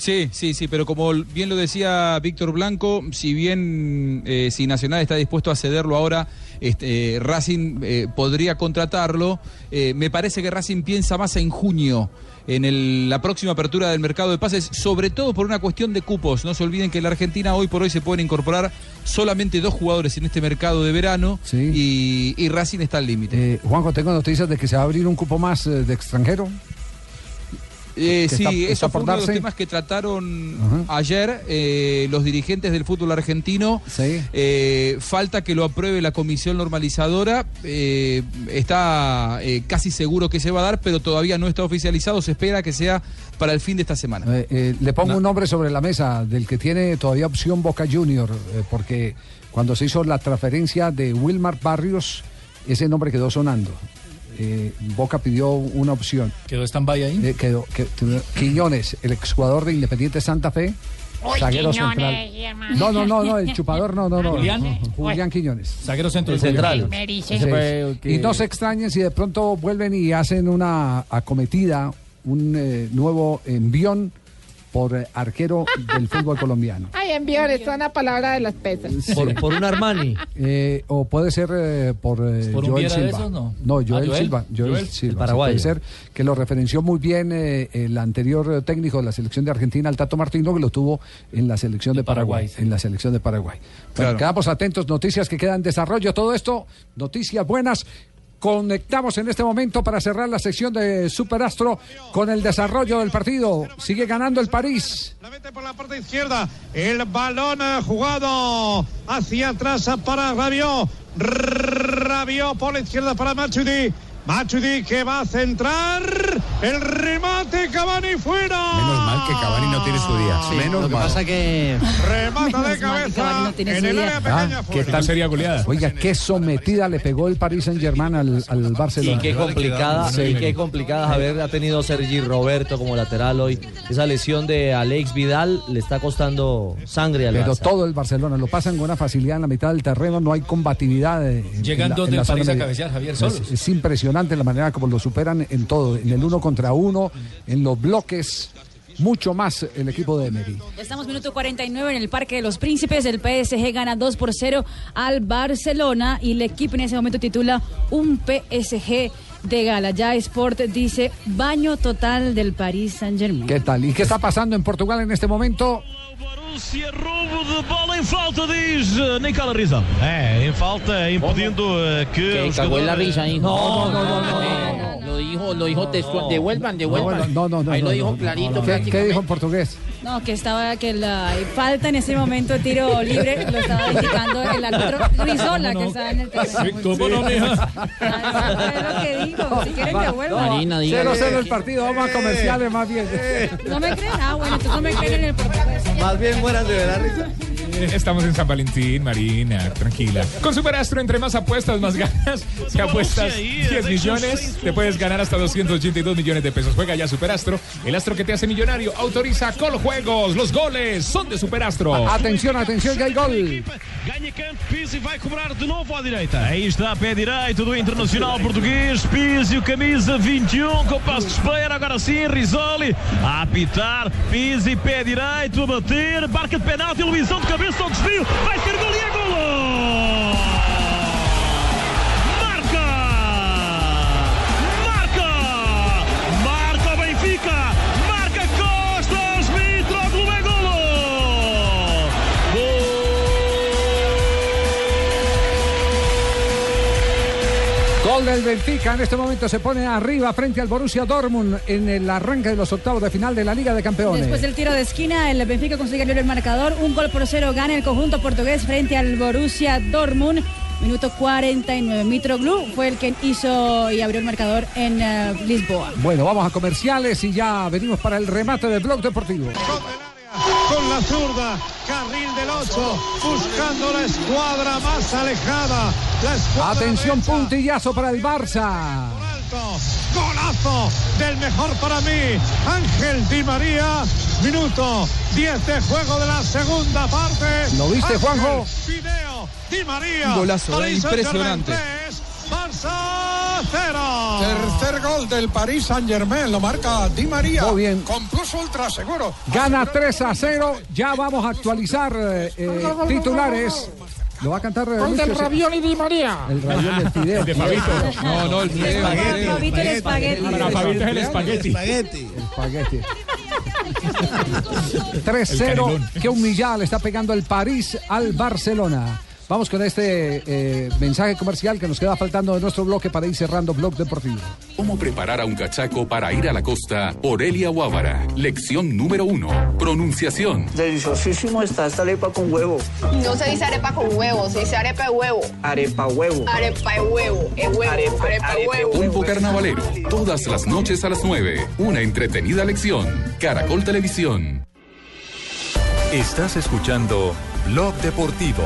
Sí, sí, sí, pero como bien lo decía Víctor Blanco, si bien eh, si Nacional está dispuesto a cederlo ahora, este, Racing eh, podría contratarlo, eh, me parece que Racing piensa más en junio, en el- la próxima apertura del mercado de pases, sobre todo por una cuestión de cupos. No se olviden que en la Argentina hoy por hoy se pueden incorporar solamente dos jugadores en este mercado de verano y, y Racing está al límite. Eh, Juanjo, tengo noticias de que se va a abrir un cupo más de extranjero. Eh, sí, está- eso fue uno de los temas que trataron ayer eh, los dirigentes del fútbol argentino. Eh, falta que lo apruebe la comisión normalizadora. Está casi seguro que se va a dar, pero todavía no está oficializado. Se espera que sea para el fin de esta semana. Le pongo un nombre sobre la mesa del que tiene todavía opción Boca Junior, porque cuando se hizo la transferencia de Wilmar Barrios, ese nombre quedó sonando. Eh, Boca pidió una opción. ¿Quedó stand-by ahí? Eh, quedó, que- Quiñones, el exjugador de Independiente Santa Fe. Uy, zaguero Quiñones, central. No, no, no, no, el chupador no, no, no. ¿Julián? Julián Quiñones. Zaguero centro central. Que- Y no se extrañen si de pronto vuelven y hacen una acometida, un eh, nuevo envión por eh, arquero del fútbol colombiano. Ay, enviores, son la palabra de las pesas. un Armani. o puede ser eh, por, eh, ¿Por un Joel de Silva. esos, no? Joel, Ah, Joel. Silva. Joel, Joel. Silva. El sí, paraguayo. puede ser que lo referenció muy bien eh, el anterior técnico de la selección de Argentina, el Tato Martino, que lo tuvo en la selección de Paraguay. En la selección de Paraguay. Bueno, Claro. quedamos atentos, noticias que quedan en desarrollo. Todo esto, noticias buenas. Conectamos en este momento para cerrar la sección de Superastro con el desarrollo del partido. Sigue ganando el París. por la parte izquierda. El balón jugado hacia atrás para Rabiot. Rabiot por la izquierda para Machudi. Matuidi que va a centrar. El remate Cavani fuera. Menos mal que Cavani no tiene su día. Sí, Menos lo que mal. pasa que Remata de cabeza no tiene en su el día. área Ah, pequeña ¿qué fuera. tal? sería goleada. Oiga, qué sometida le pegó el Paris Saint Germain al, al Y Barcelona. qué complicada, Sí. y qué complicadas haber ha tenido Sergi Roberto como lateral hoy. Esa lesión de Alex Vidal le está costando sangre al Pero Barça. todo el Barcelona lo pasan con una facilidad en la mitad del terreno, no hay combatividad. eh, en Llegan la- dos en del París a cabecear, Javier, Es, solos. es impresionante la manera como lo superan en todo, en el uno contra uno, en los bloques, mucho más el equipo de Emery. Ya estamos minuto 49 en el Parque de los Príncipes. El PSG gana 2 por 0 al Barcelona y el equipo en ese momento titula un PSG de gala. Ya Sport dice baño total del Paris Saint Germain. ¿Qué tal? ¿Y qué está pasando en Portugal en este momento? Borussia, roubo de bola em falta, diz eh, Nicola Rizal. É, em falta, impedindo eh, que Que en la risa ahí. No, no, no, no, Eh, Lo dijo, lo dijo textual. Devuelvan, devuelvan. No, no, no. Ahí no, lo dijo no, clarito. no. ¿Qué, dijo en portugués? No, que estaba que la falta en ese momento tiro libre lo estaba indicando el árbitro Rizola que estaba en el terreno. ¿Cómo no, mija? Es lo que digo. Si quieren que vuelvan. Marina, dígale. 0-0 el partido, vamos a comerciales más bien. No me creen. Ah, bueno, entonces no me creen en el portugués. Más bien mueran de verdad risa. Estamos en San Valentín, Marina, tranquila. Con Superastro, entre más apuestas, más ganas. Si apuestas 10 millones, te puedes ganar hasta 282 millones de pesos. Juega ya Superastro, el astro que te hace millonario. Autoriza Coljuegos. Los goles son de Superastro. Atención, atención, que hay gol. Ganha campo, Pizzi vai cobrar de novo à direita. Aí está, pé direito do Internacional Português. Pizzi, camisa 21, com passo de espera. Agora sim, Risoli a apitar. Pizzi, pé direito, a bater. Barca de penalti, iluminação de cabeça ao desvio. Vai ser gol e é golo! Gol del Benfica en este momento se pone arriba frente al Borussia Dortmund en el arranque de los octavos de final de la Liga de Campeones. Después del tiro de esquina, el Benfica consigue abrir el marcador. Un gol por cero gana el conjunto portugués frente al Borussia Dortmund. Minuto 49. Mitroglou fue el que hizo y abrió el marcador en eh, Lisboa. Bueno, vamos a comerciales y ya venimos para el remate del Blog Deportivo. Con la zurda, carril del 8, buscando la escuadra más alejada. La escuadra Atención, derecha. puntillazo para el Barça. Golazo del mejor para mí, Ángel Di María. Minuto 10 de juego de la segunda parte. ¿Lo viste, Ángel, Juanjo? Video, Di María. Un golazo, eh, impresionante. Barça 0. Tercer gol del Paris Saint Germain, lo marca Di María. Muy bien. Con plus ultra seguro. Gana 3 a 0. Ya vamos a actualizar eh, eh, titulares. Lo va a cantar eh, Gol del. Ravioli Di María. El raviol del fideo. El de Fabito. No, no, el fideo. el fideo. Fabito el espagueti. Para Fabito es el espagueti. Espagueti. El 3-0. canelón. Qué humillada le está pegando el París al Barcelona. Vamos con este eh, mensaje comercial que nos queda faltando de nuestro bloque para ir cerrando Blog Deportivo. ¿Cómo preparar a un cachaco para ir a la costa? Por Elia Guávara. Lección número uno. Pronunciación. Deliciosísimo está esta arepa con huevo. No se dice arepa con huevo, se dice arepa de huevo. Arepa huevo. Arepa de huevo, es huevo, arepa, de huevo. Un carnavalero. Todas las noches a las 9. Una entretenida lección. Caracol Televisión. Estás escuchando Blog Deportivo.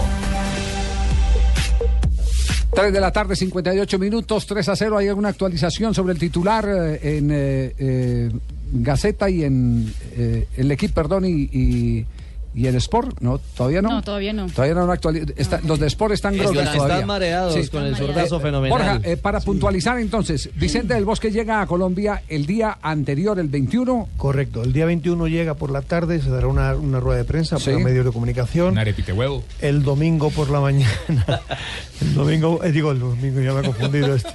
3 de la tarde, 58 minutos, 3 a 0. ¿Hay alguna actualización sobre el titular eh, en eh, eh, Gaceta y en eh, el equipo, perdón, y, y, y el Sport? No, todavía no. No, todavía no. Todavía no han actualizado. los de Sport están Están- grogues están todavía. mareados con el Están zurdazo Eh, fenomenal. Borja, eh, para puntualizar entonces, Vicente del Bosque llega a Colombia el día anterior, el 21. Correcto, el día 21 llega por la tarde, se dará una, una rueda de prensa Sí. para medios de comunicación. Un arepite huevo. El domingo por la mañana, el domingo, eh, digo el domingo, ya me he confundido este.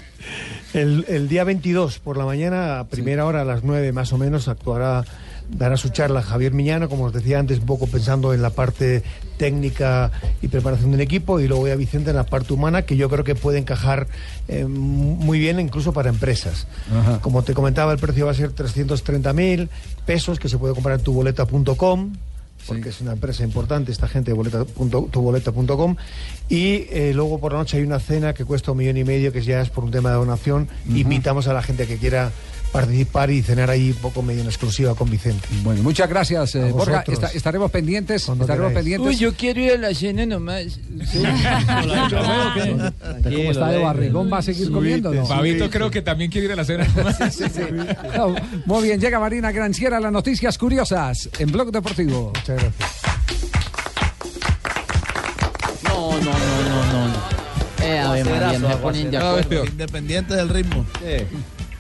El, el día 22 por la mañana, a primera hora, a las 9 más o menos, actuará, dará su charla Javier Miñano, como os decía antes, un poco pensando en la parte técnica y preparación del equipo, y luego ya Vicente en la parte humana, que yo creo que puede encajar eh, muy bien incluso para empresas. Como te comentaba, el precio va a ser 330.000 pesos, que se puede comprar en tuboleta.com. porque es una empresa importante, esta gente de boleta punto- tuboleta.com. Y eh, luego por la noche hay una cena que cuesta un millón y medio, que ya es por un tema de donación. Invitamos a la gente que quiera participar y cenar ahí un poco medio en exclusiva con Vicente. Bueno, muchas gracias, eh, A Borja. estaremos pendientes. Cuando Estaremos queráis. pendientes. Uy, yo quiero ir a la cena nomás. ¿Cómo está de barrigón? ¿Va a seguir comiendo no? Fabito creo que también quiere ir a la cena. No, Muy bien, llega Marina Granciera, las noticias curiosas en Blog Deportivo. Muchas gracias. No, no, no, no, no. Eh, a ver, se ponen de acuerdo. Independiente del ritmo.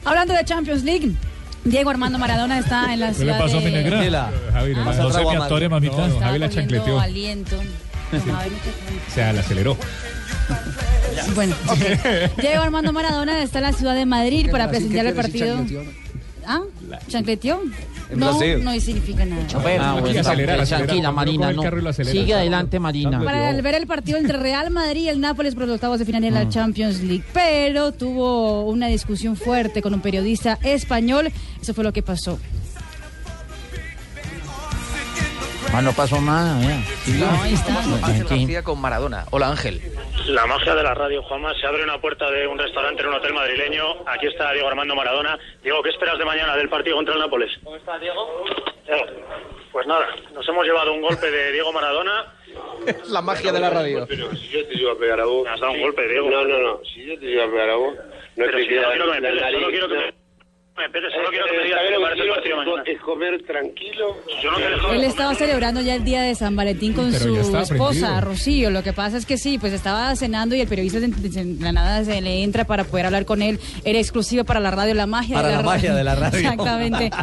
Hablando de Champions League, Diego Armando Maradona está en la ¿Qué le ciudad pasó a mi de... negra? Javi, no, no se me atore, mamita. Estaba Javi la chancleteó. aliento. O sea, la aceleró. Bueno. Diego Armando Maradona está en la ciudad de Madrid para presenciar el partido. ¿Ah? ¿Chancleteó? En No, no significa nada. Ah, bueno, acelera, tranquila, acelera. tranquila, Marina. No. Sigue adelante, Marina. Para el- ver el partido entre Real Madrid y el Nápoles por los octavos de final de la Champions League. Pero tuvo una discusión fuerte con un periodista español. Eso fue lo que pasó. Ah, no pasó nada, ya. No, ahí está. Ángel. García con Maradona. Hola Ángel. La magia de la radio, Juanma. Se abre una puerta de un restaurante en un hotel madrileño. Aquí está Diego Armando Maradona. Diego, ¿qué esperas de mañana del partido contra el Nápoles? ¿Cómo está, Diego? Pues nada, nos hemos llevado un golpe de Diego Maradona. La magia de la radio. Pero si yo te iba a pegar a vos. Me has dado un golpe, Diego. No, no, no. Si yo te iba a pegar a vos, no Pero te si queda no quiero que me pegues, solo quiero que no. me... partido mañana. Es comer tranquilo. Yo no te dejo... Él estaba celebrando ya el día de San Valentín con Pero su esposa. Rocío. Lo que pasa es que sí, pues estaba cenando y el periodista de, de la nada se le entra para poder hablar con él. Era exclusivo para la radio, la magia Para de la, la magia de la radio. Exactamente.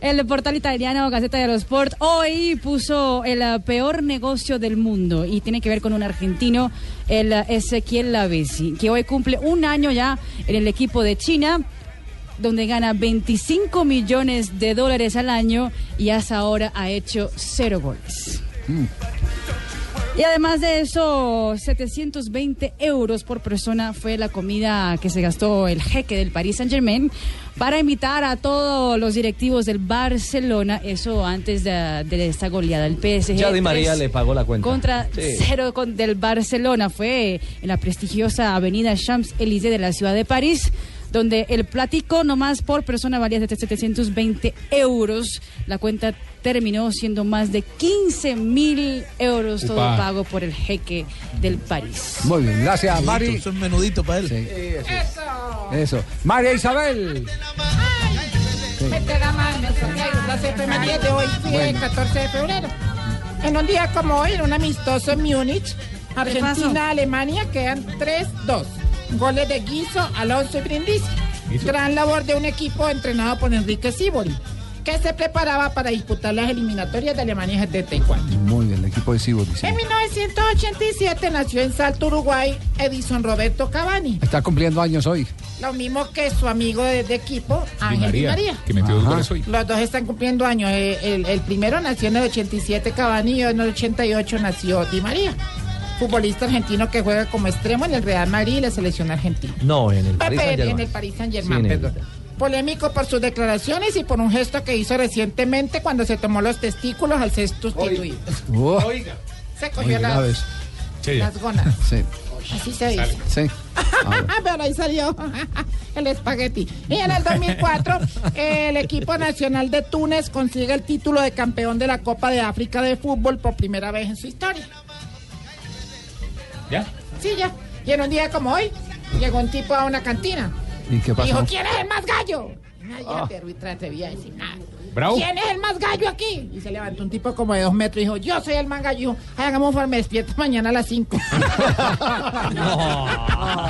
El portal italiano Gaceta dello Sport hoy puso el eh, peor negocio del mundo y tiene que ver con un argentino, el eh, Ezequiel Lavesi, que hoy cumple un año ya en el equipo de China donde gana 25 millones de dólares al año y hasta ahora ha hecho cero goles. Y además de eso, 720 euros por persona fue la comida que se gastó el jeque del Paris Saint Germain para invitar a todos los directivos del Barcelona, eso antes de, de esta goleada del PSG. Ya Di María tres le pagó la cuenta. Contra Sí. cero con- del Barcelona. Fue en la prestigiosa avenida Champs-Élysées de la ciudad de París donde el platico nomás por persona valía de 720 euros. La cuenta terminó siendo más de 15 mil euros todo Upa. pago por el jeque del París. Muy bien, gracias, Mari. Es un menudito para él. Eso. María Isabel. Mete la mano, las efemérides de hoy, sí, el 14 de febrero. En un día como hoy, en un amistoso en Múnich, Argentina-Alemania quedan 3-2. Goles de Guizo, Alonso y Brindisi. Gran labor de un equipo entrenado por Enrique Sibori, que se preparaba para disputar las eliminatorias de Alemania 74. Muy bien, el equipo de Cibor. En 1987 nació en Salto, Uruguay, Edison Roberto Cavani. Está cumpliendo años hoy. Lo mismo que su amigo de, de equipo, Ángel Di María. Que metió dos goles hoy. Los dos están cumpliendo años. Eh, El, el primero nació en el 87 Cavani y en el 88 nació Di María. Futbolista argentino que juega como extremo en el Real Madrid y la selección argentina. No, en el Pepe, Paris Saint en Germain. el Paris Saint Germain, Sí, perdón. Polémico por sus declaraciones y por un gesto que hizo recientemente cuando se tomó los testículos al ser sustituido. Oh, Se cogió las, las gónadas. Sí, Así se dice. sí. Pero ahí salió el espagueti. Y en el 2004, el equipo nacional de Túnez consigue el título de campeón de la Copa de África de fútbol por primera vez en su historia. ¿Ya? Sí, ya. Y en un día como hoy, llegó un tipo a una cantina. ¿Y qué pasó? Dijo, ¿quién es el más gallo? Nadie Ah. se atrevía a decir nada. Bravo. ¿Quién es el más gallo aquí? Y se levantó un tipo como de dos metros y dijo, yo soy el más gallo. "Ay, hagamos un farme despierto mañana a las cinco.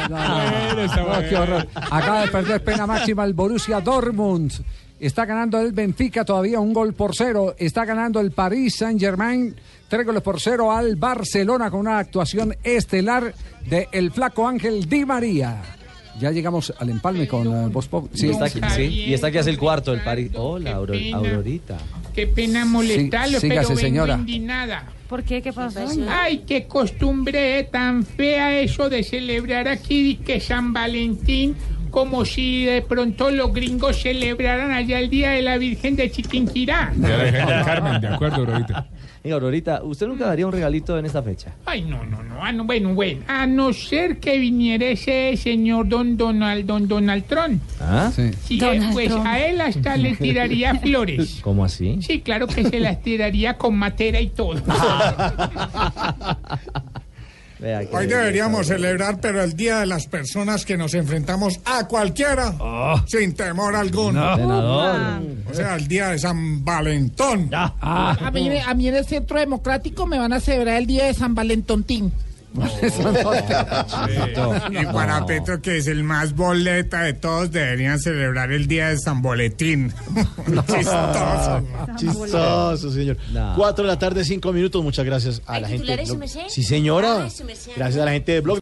No, qué horror. Acaba de perder pena máxima el Borussia Dortmund. Está ganando el Benfica todavía un gol por cero. Está ganando el Paris Saint Germain tres goles por cero al Barcelona con una actuación estelar de el flaco Ángel Di María. Ya llegamos al empalme con eh, Voz Pop. Sí, está aquí, sí. Y está aquí hace el cuarto el París. Hola, Auro- pena. Aurorita. Qué pena molestarlo, Sí, sígase, pero vengo señora. indignada. ¿Por qué? ¿Qué pasó? Ay, qué costumbre tan fea eso de celebrar aquí que San Valentín como si de pronto los gringos celebraran allá el Día de la Virgen de Chiquinquirá. De la Virgen del Carmen, de acuerdo, Aurorita. Venga, Aurorita, ¿usted nunca daría un regalito en esta fecha? Ay, no, no, no. Ah, no, bueno, bueno. A no ser que viniera ese señor don Donald, don Donald Trump. ¿Ah? Sí. Sí, eh, Donald pues Trump. a él hasta le tiraría flores. ¿Cómo así? Sí, claro que se las tiraría con matera y todo. Hoy deberíamos celebrar, pero el día de las personas que nos enfrentamos a cualquiera, sin temor alguno. O sea, el día de San Valentón. A mí, a mí en el Centro Democrático me van a celebrar el día de San Valentontín. Y para Petro, que es el más boleta de todos, deberían celebrar el día de San Boletín. Chistoso. Chistoso, señor. No. Cuatro de la tarde, cinco minutos. Muchas gracias a ¿Hay la gente. de Blog. Sí, señora. Merced. Gracias a la gente de Blog.